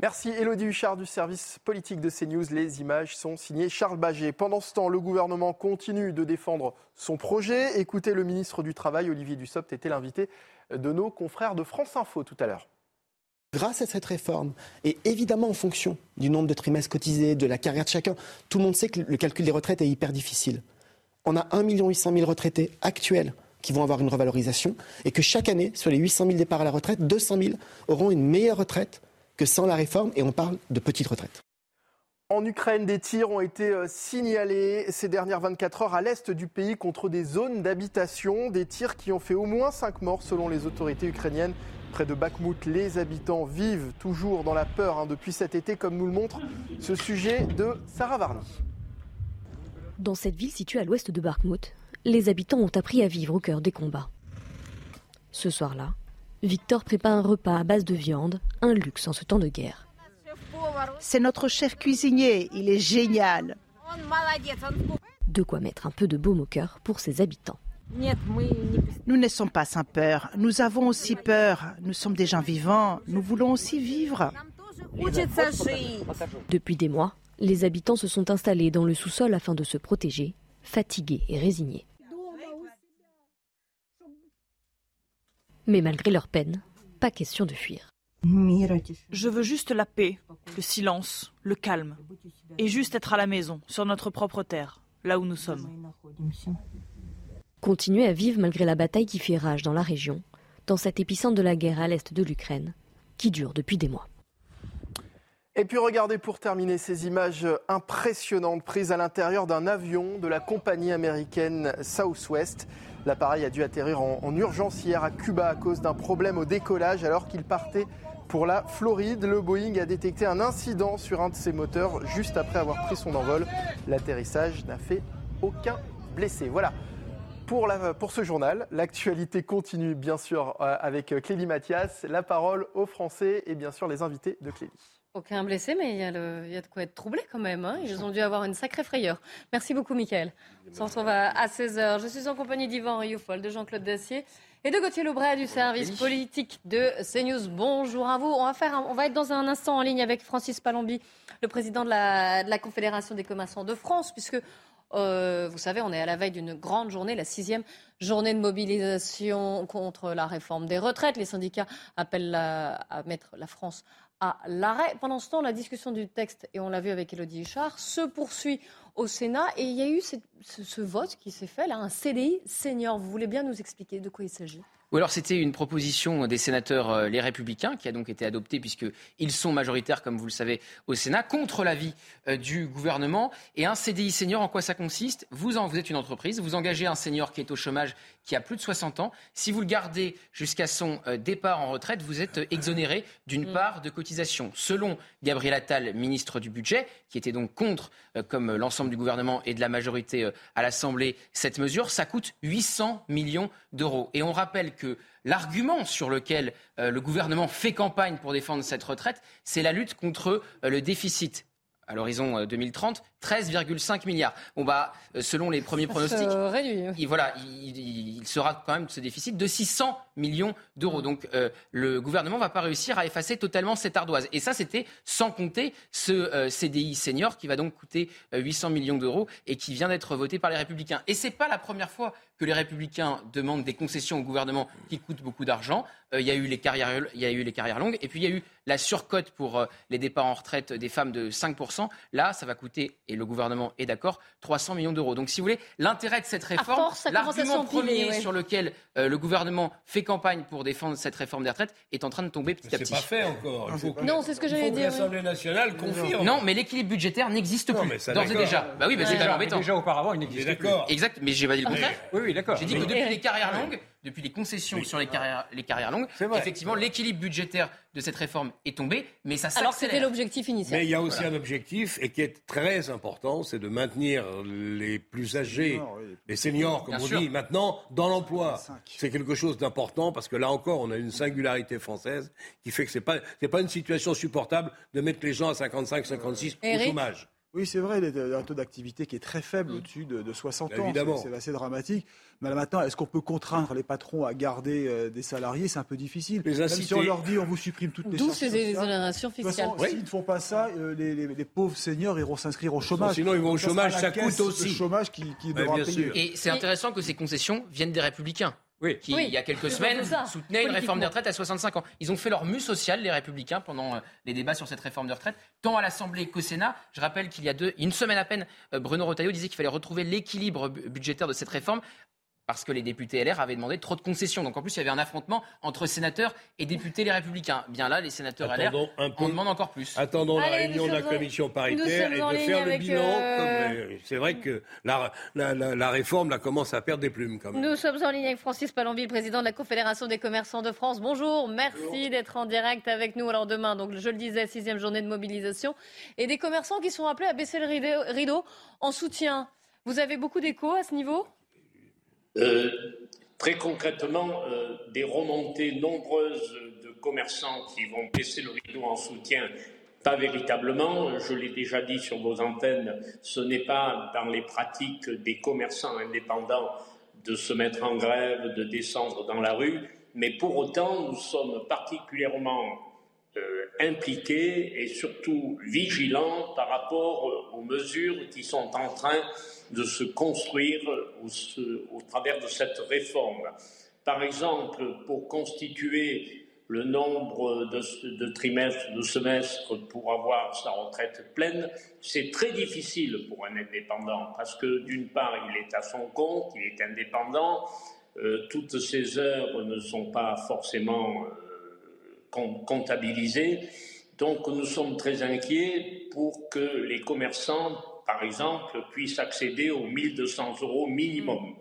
Merci Elodie Huchard du service politique de CNews. Les images sont signées Charles Baget. Pendant ce temps, le gouvernement continue de défendre son projet. Écoutez, le ministre du Travail, Olivier Dussopt, était l'invité de nos confrères de France Info tout à l'heure. Grâce à cette réforme, et évidemment en fonction du nombre de trimestres cotisés, de la carrière de chacun, tout le monde sait que le calcul des retraites est hyper difficile. On a 1 800 000 retraités actuels qui vont avoir une revalorisation et que chaque année, sur les 800 000 départs à la retraite, 200 000 auront une meilleure retraite que sans la réforme et on parle de petites retraites. En Ukraine, des tirs ont été euh, signalés ces dernières 24 heures à l'est du pays contre des zones d'habitation. Des tirs qui ont fait au moins 5 morts selon les autorités ukrainiennes. Près de Bakhmut, les habitants vivent toujours dans la peur hein, depuis cet été, comme nous le montre ce sujet de Sarah Varny. Dans cette ville située à l'ouest de Bakhmut, les habitants ont appris à vivre au cœur des combats. Ce soir-là, Victor prépare un repas à base de viande, un luxe en ce temps de guerre. C'est notre chef cuisinier, il est génial. De quoi mettre un peu de baume au cœur pour ses habitants. Nous ne sommes pas sans peur. Nous avons aussi peur. Nous sommes des gens vivants. Nous voulons aussi vivre. Depuis des mois, les habitants se sont installés dans le sous-sol afin de se protéger, fatigués et résignés. Mais malgré leur peine, pas question de fuir. Je veux juste la paix, le silence, le calme, et juste être à la maison, sur notre propre terre, là où nous sommes continuer à vivre malgré la bataille qui fait rage dans la région, dans cet épicentre de la guerre à l'est de l'Ukraine, qui dure depuis des mois. Et puis regardez pour terminer ces images impressionnantes prises à l'intérieur d'un avion de la compagnie américaine Southwest. L'appareil a dû atterrir en, en, urgence hier à Cuba à cause d'un problème au décollage alors qu'il partait pour la Floride. Le Boeing a détecté un incident sur un de ses moteurs juste après avoir pris son envol. L'atterrissage n'a fait aucun blessé. Voilà pour, pour ce journal. L'actualité continue, bien sûr, euh, avec euh, Clélie Mathias. La parole aux Français et bien sûr les invités de Clélie. Aucun blessé, mais il y, a de quoi être troublé quand même. Hein. Ils ont dû avoir une sacrée frayeur. Merci beaucoup, Mickaël. On se retrouve à, 16h. Je suis en compagnie d'Yvan Rioufol, de Jean-Claude Dacier et de Gauthier Lebray du service politique de CNews. Bonjour à vous. On va, faire on va être dans un instant en ligne avec Francis Palombi, le président de la, de la Confédération des commerçants de France, puisque euh, vous savez, on est à la veille d'une grande journée, la sixième journée de mobilisation contre la réforme des retraites. Les syndicats appellent à mettre la France à l'arrêt. Pendant ce temps, la discussion du texte, et on l'a vu avec Elodie Huchard, se poursuit au Sénat et il y a eu ce, vote qui s'est fait là, un CDI senior. Vous voulez bien nous expliquer de quoi il s'agit? Ou alors c'était une proposition des sénateurs euh, Les Républicains qui a donc été adoptée puisqu'ils sont majoritaires, comme vous le savez, au Sénat, contre l'avis euh, du gouvernement. Et un CDI senior, en quoi ça consiste? Vous, en, vous êtes une entreprise, vous engagez un senior qui est au chômage, qui a plus de 60 ans. Si vous le gardez jusqu'à son euh, départ en retraite, vous êtes exonéré d'une mm. part de cotisation. Selon Gabriel Attal, ministre du Budget, qui était donc contre, comme l'ensemble du gouvernement et de la majorité à l'Assemblée, cette mesure, ça coûte 800 millions d'euros. Et on rappelle que l'argument sur lequel euh, le gouvernement fait campagne pour défendre cette retraite, c'est la lutte contre euh, le déficit à l'horizon 2030, euh, 13,5 milliards. Bon bah, selon les premiers pronostics, il, voilà, il, sera quand même ce déficit de 600 millions d'euros. Donc le gouvernement va pas réussir à effacer totalement cette ardoise. Et ça, c'était sans compter ce CDI senior qui va donc coûter 800 millions d'euros et qui vient d'être voté par les Républicains. Et c'est pas la première fois que les Républicains demandent des concessions au gouvernement qui coûtent beaucoup d'argent. Euh, il, y a eu les carrières, il y a eu les carrières longues. Et puis, il y a eu la surcote pour euh, les départs en retraite des femmes de 5%. Là, ça va coûter, et le gouvernement est d'accord, 300 millions d'euros. Donc, si vous voulez, l'intérêt de cette réforme, l'argument premier sur lequel euh, le gouvernement fait campagne pour défendre cette réforme des retraites est en train de tomber petit à petit. C'est pas fait encore. non, c'est ce que j'allais dire. L'Assemblée nationale confirme. Non, mais l'équilibre budgétaire n'existe plus. D'ores et déjà. Bah oui, mais c'est embêtant. Déjà auparavant, il n'existait plus. Exact, mais j'ai pas dit le contraire. Oui, oui, d'accord. J'ai dit que depuis les carrières longues, depuis les concessions sur les carrières, les carrières longues, effectivement, l'équilibre budgétaire de cette réforme est tombé, mais ça s'accélère. Alors c'était l'objectif initial. Mais il y a aussi un objectif, et qui est très important, c'est de maintenir les plus âgés, les seniors, comme on dit, maintenant, dans l'emploi. C'est quelque chose d'important, parce que là encore, on a une singularité française qui fait que ce n'est pas, pas une situation supportable de mettre les gens à 55, 56 au chômage. Oui, c'est vrai, il y a un taux d'activité qui est très faible mm. au-dessus de, 60 ans. C'est assez dramatique. Mais maintenant, est-ce qu'on peut contraindre les patrons à garder euh, des salariés? C'est un peu difficile. Même si on leur dit on vous supprime toutes les D'où ces exonérations fiscales. S'ils ne font pas ça, euh, les, pauvres seniors iront s'inscrire au chômage. Sinon, ils vont au chômage, ça, coûte aussi. Le chômage qui, qui devra payer. Et c'est intéressant que ces concessions viennent des Républicains qui, il y a quelques semaines, soutenaient une réforme des retraites à 65 ans. Ils ont fait leur mue sociale, les Républicains, pendant euh, les débats sur cette réforme des retraites, tant à l'Assemblée qu'au Sénat. Je rappelle qu'il y a deux, une semaine à peine, euh, Bruno Retailleau disait qu'il fallait retrouver l'équilibre budgétaire de cette réforme parce que les députés LR avaient demandé trop de concessions. Donc en plus, il y avait un affrontement entre sénateurs et députés les républicains. Bien là, les sénateurs LR en demandent encore plus. Attendons la réunion de la commission paritaire et de faire le bilan. Euh, c'est vrai que la, la, réforme là, commence à perdre des plumes. Quand même. Nous sommes en ligne avec Francis Palonville, président de la Confédération des commerçants de France. Bonjour, merci d'être en direct avec nous. Alors demain, donc je le disais, sixième journée de mobilisation. Et des commerçants qui sont appelés à baisser le rideau en soutien. Vous avez beaucoup d'échos à ce niveau? euh, très concrètement, euh, des remontées nombreuses de commerçants qui vont baisser le rideau en soutien pas véritablement, je l'ai déjà dit sur vos antennes, ce n'est pas dans les pratiques des commerçants indépendants de se mettre en grève, de descendre dans la rue, mais pour autant, nous sommes particulièrement euh, impliqués et surtout vigilants par rapport aux mesures qui sont en train de se construire au, travers de cette réforme. Par exemple, pour constituer le nombre de, trimestres, de semestres pour avoir sa retraite pleine, c'est très difficile pour un indépendant parce que d'une part, il est à son compte, il est indépendant, euh, toutes ces heures ne sont pas forcément euh, comptabilisées. Donc nous sommes très inquiets pour que les commerçants par exemple, puissent accéder aux 1200 euros minimum.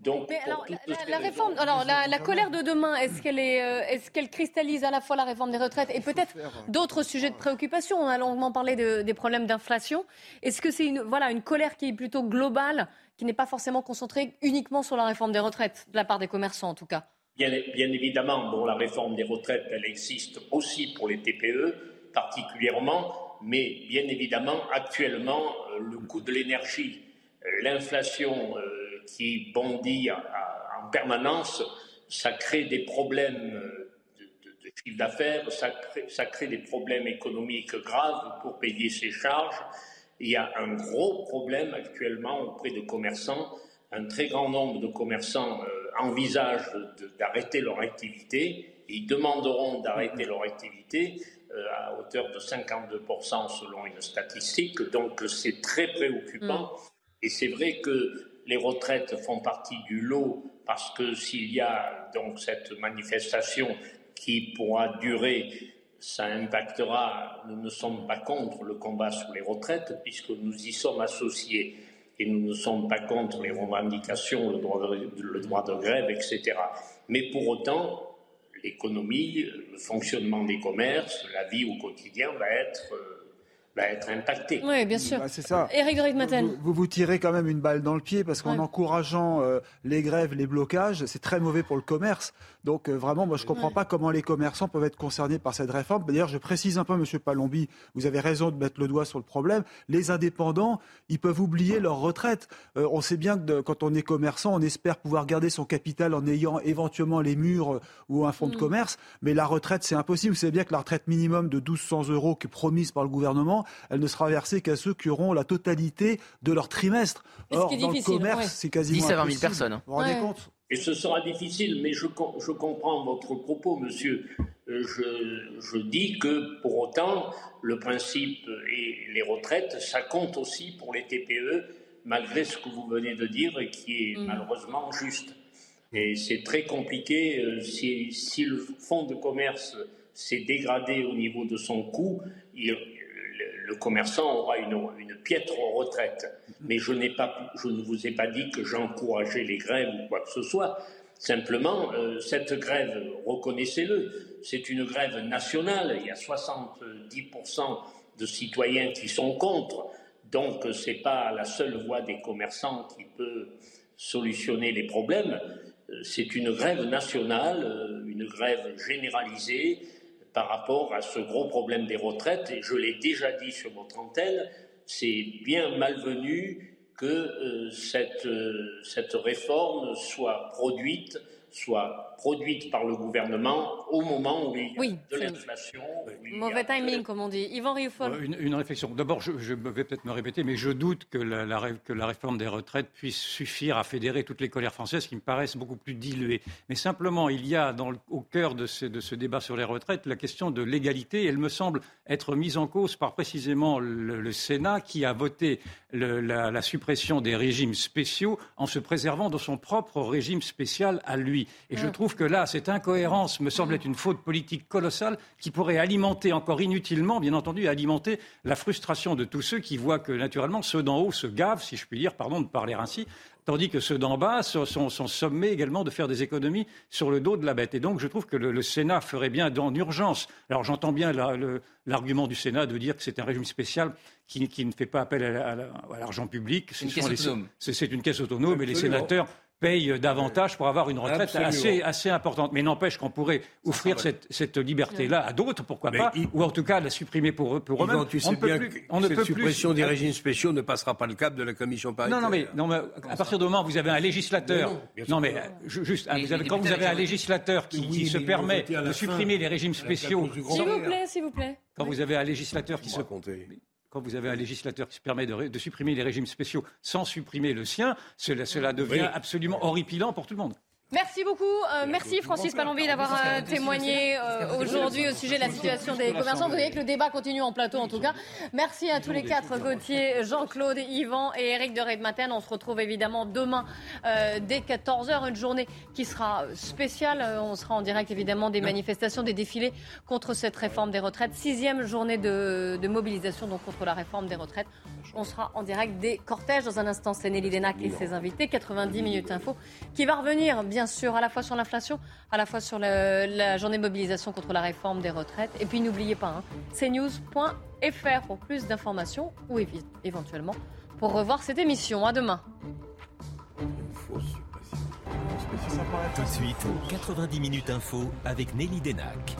Donc, alors, la, réforme, alors la, colère de demain, est-ce qu'elle est, euh, est-ce qu'elle cristallise à la fois la réforme des retraites et peut-être d'autres sujets de préoccupation On a longuement parlé des problèmes d'inflation. Est-ce que c'est une, voilà, une colère qui est plutôt globale, qui n'est pas forcément concentrée uniquement sur la réforme des retraites, de la part des commerçants en tout cas? Bien, évidemment, bon, la réforme des retraites, elle existe aussi pour les TPE, particulièrement mais bien évidemment, actuellement, euh, le coût de l'énergie, euh, l'inflation euh, qui bondit en permanence, ça crée des problèmes de, chiffre d'affaires, ça crée, ça crée des problèmes économiques graves pour payer ses charges. Il y a un gros problème actuellement auprès de commerçants. Un très grand nombre de commerçants envisagent d'arrêter leur activité. Ils demanderont d'arrêter leur activité à hauteur de 52% selon une statistique. Donc c'est très préoccupant. Mm. Et c'est vrai que les retraites font partie du lot parce que s'il y a donc cette manifestation qui pourra durer, ça impactera, nous ne sommes pas contre le combat sur les retraites puisque nous y sommes associés et nous ne sommes pas contre les revendications, le droit de, le droit de grève, etc. Mais pour autant, l'économie, le fonctionnement des commerces, la vie au quotidien va être euh, va être impacté. Oui, bien sûr. Bah, c'est ça. Éric de vous, vous, vous tirez quand même une balle dans le pied parce qu'en encourageant euh, les grèves, les blocages, c'est très mauvais pour le commerce. Donc euh, vraiment, moi je ne comprends pas comment les commerçants peuvent être concernés par cette réforme. D'ailleurs, je précise un peu, Monsieur Palombi, vous avez raison de mettre le doigt sur le problème. Les indépendants, ils peuvent oublier leur retraite. Euh, on sait bien que quand on est commerçant, on espère pouvoir garder son capital en ayant éventuellement les murs ou un fonds de mm. commerce, mais la retraite, c'est impossible. Vous savez bien que la retraite minimum de 1200 euros qui est promise par le gouvernement, elle ne sera versée qu'à ceux qui auront la totalité de leur trimestre. Or, dans le commerce, c'est quasiment 10 à 20 000 personnes. Vous vous rendez compte? Et ce sera difficile, mais je, je comprends votre propos, monsieur. Euh, je, je, dis que pour autant, le principe et les retraites, ça compte aussi pour les TPE, malgré ce que vous venez de dire et qui est mm. malheureusement juste. Et c'est très compliqué. Euh, si, si, le fonds de commerce s'est dégradé au niveau de son coût, il, le commerçant aura une, piètre retraite. Mais je, pas, je, ne vous ai pas dit que j'encourageais les grèves ou quoi que ce soit. Simplement, euh, cette grève, reconnaissez-le, c'est une grève nationale. Il y a 70% de citoyens qui sont contre. Donc, ce n'est pas la seule voie des commerçants qui peut solutionner les problèmes. Euh, c'est une grève nationale, euh, une grève généralisée par rapport à ce gros problème des retraites. Et je l'ai déjà dit sur votre antenne, c'est bien malvenu que euh, euh, cette réforme soit produite soit produite par le gouvernement au moment où il y a de l'inflation. Mauvais timing, comme on dit. Yvan Rioufol. Une, une, réflexion. D'abord, je, vais peut-être me répéter, mais je doute que la, que la, réforme des retraites puisse suffire à fédérer toutes les colères françaises qui me paraissent beaucoup plus diluées. Mais simplement, il y a dans au cœur de ce, de ce, débat sur les retraites la question de l'égalité. Elle me semble être mise en cause par précisément le, Sénat qui a voté la, la suppression des régimes spéciaux en se préservant dans son propre régime spécial à lui. Et je trouve que là, cette incohérence me semble être une faute politique colossale qui pourrait alimenter encore inutilement, bien entendu, alimenter la frustration de tous ceux qui voient que, naturellement, ceux d'en haut se gavent, si je puis dire, pardon de parler ainsi, tandis que ceux d'en bas sont, sommés également de faire des économies sur le dos de la bête. Et donc, je trouve que le, Sénat ferait bien en urgence. Alors, j'entends bien l'argument du Sénat de dire que c'est un régime spécial qui, ne fait pas appel à, l'argent public. C'est une, une, caisse autonome et les sénateurs payent davantage pour avoir une retraite assez, assez, importante. Mais n'empêche qu'on pourrait offrir cette, cette liberté-là à d'autres, pourquoi pas, ou en tout cas la supprimer pour, pour eux-mêmes. Tu sais on bien plus, on ne cette peut suppression des régimes spéciaux ne passera pas le cap de la commission paritaire. Non, non, mais, non, mais à partir du moment où vous avez un législateur, non, mais juste, vous avez, quand vous avez un législateur qui, qui se permet de supprimer les régimes spéciaux, s'il vous plaît, s'il vous plaît, quand vous avez un législateur qui se quand vous avez un législateur qui se permet de, supprimer les régimes spéciaux sans supprimer le sien, cela, devient absolument horripilant pour tout le monde. Merci beaucoup. Euh, merci Francis Palombi d'avoir euh, témoigné euh, aujourd'hui au sujet de la situation des commerçants. Vous voyez que le débat continue en plateau en tout cas. Merci à tous les quatre, Gauthier, Jean-Claude, Yvan et Eric de Redmaten. On se retrouve évidemment demain dès 14h, une journée qui sera spéciale. On sera en direct évidemment des manifestations, des défilés contre cette réforme des retraites. Sixième journée de, de mobilisation donc contre la réforme des retraites. On sera en direct des cortèges. Dans un instant, c'est Nelly Denac et ses invités. 90 minutes info qui va revenir bien sûr à la fois sur l'inflation, à la fois sur la journée de mobilisation contre la réforme des retraites. Et puis n'oubliez pas, hein, cnews.fr pour plus d'informations ou éventuellement pour revoir cette émission. À demain. Tout de suite, 90 minutes info avec Nelly Denac.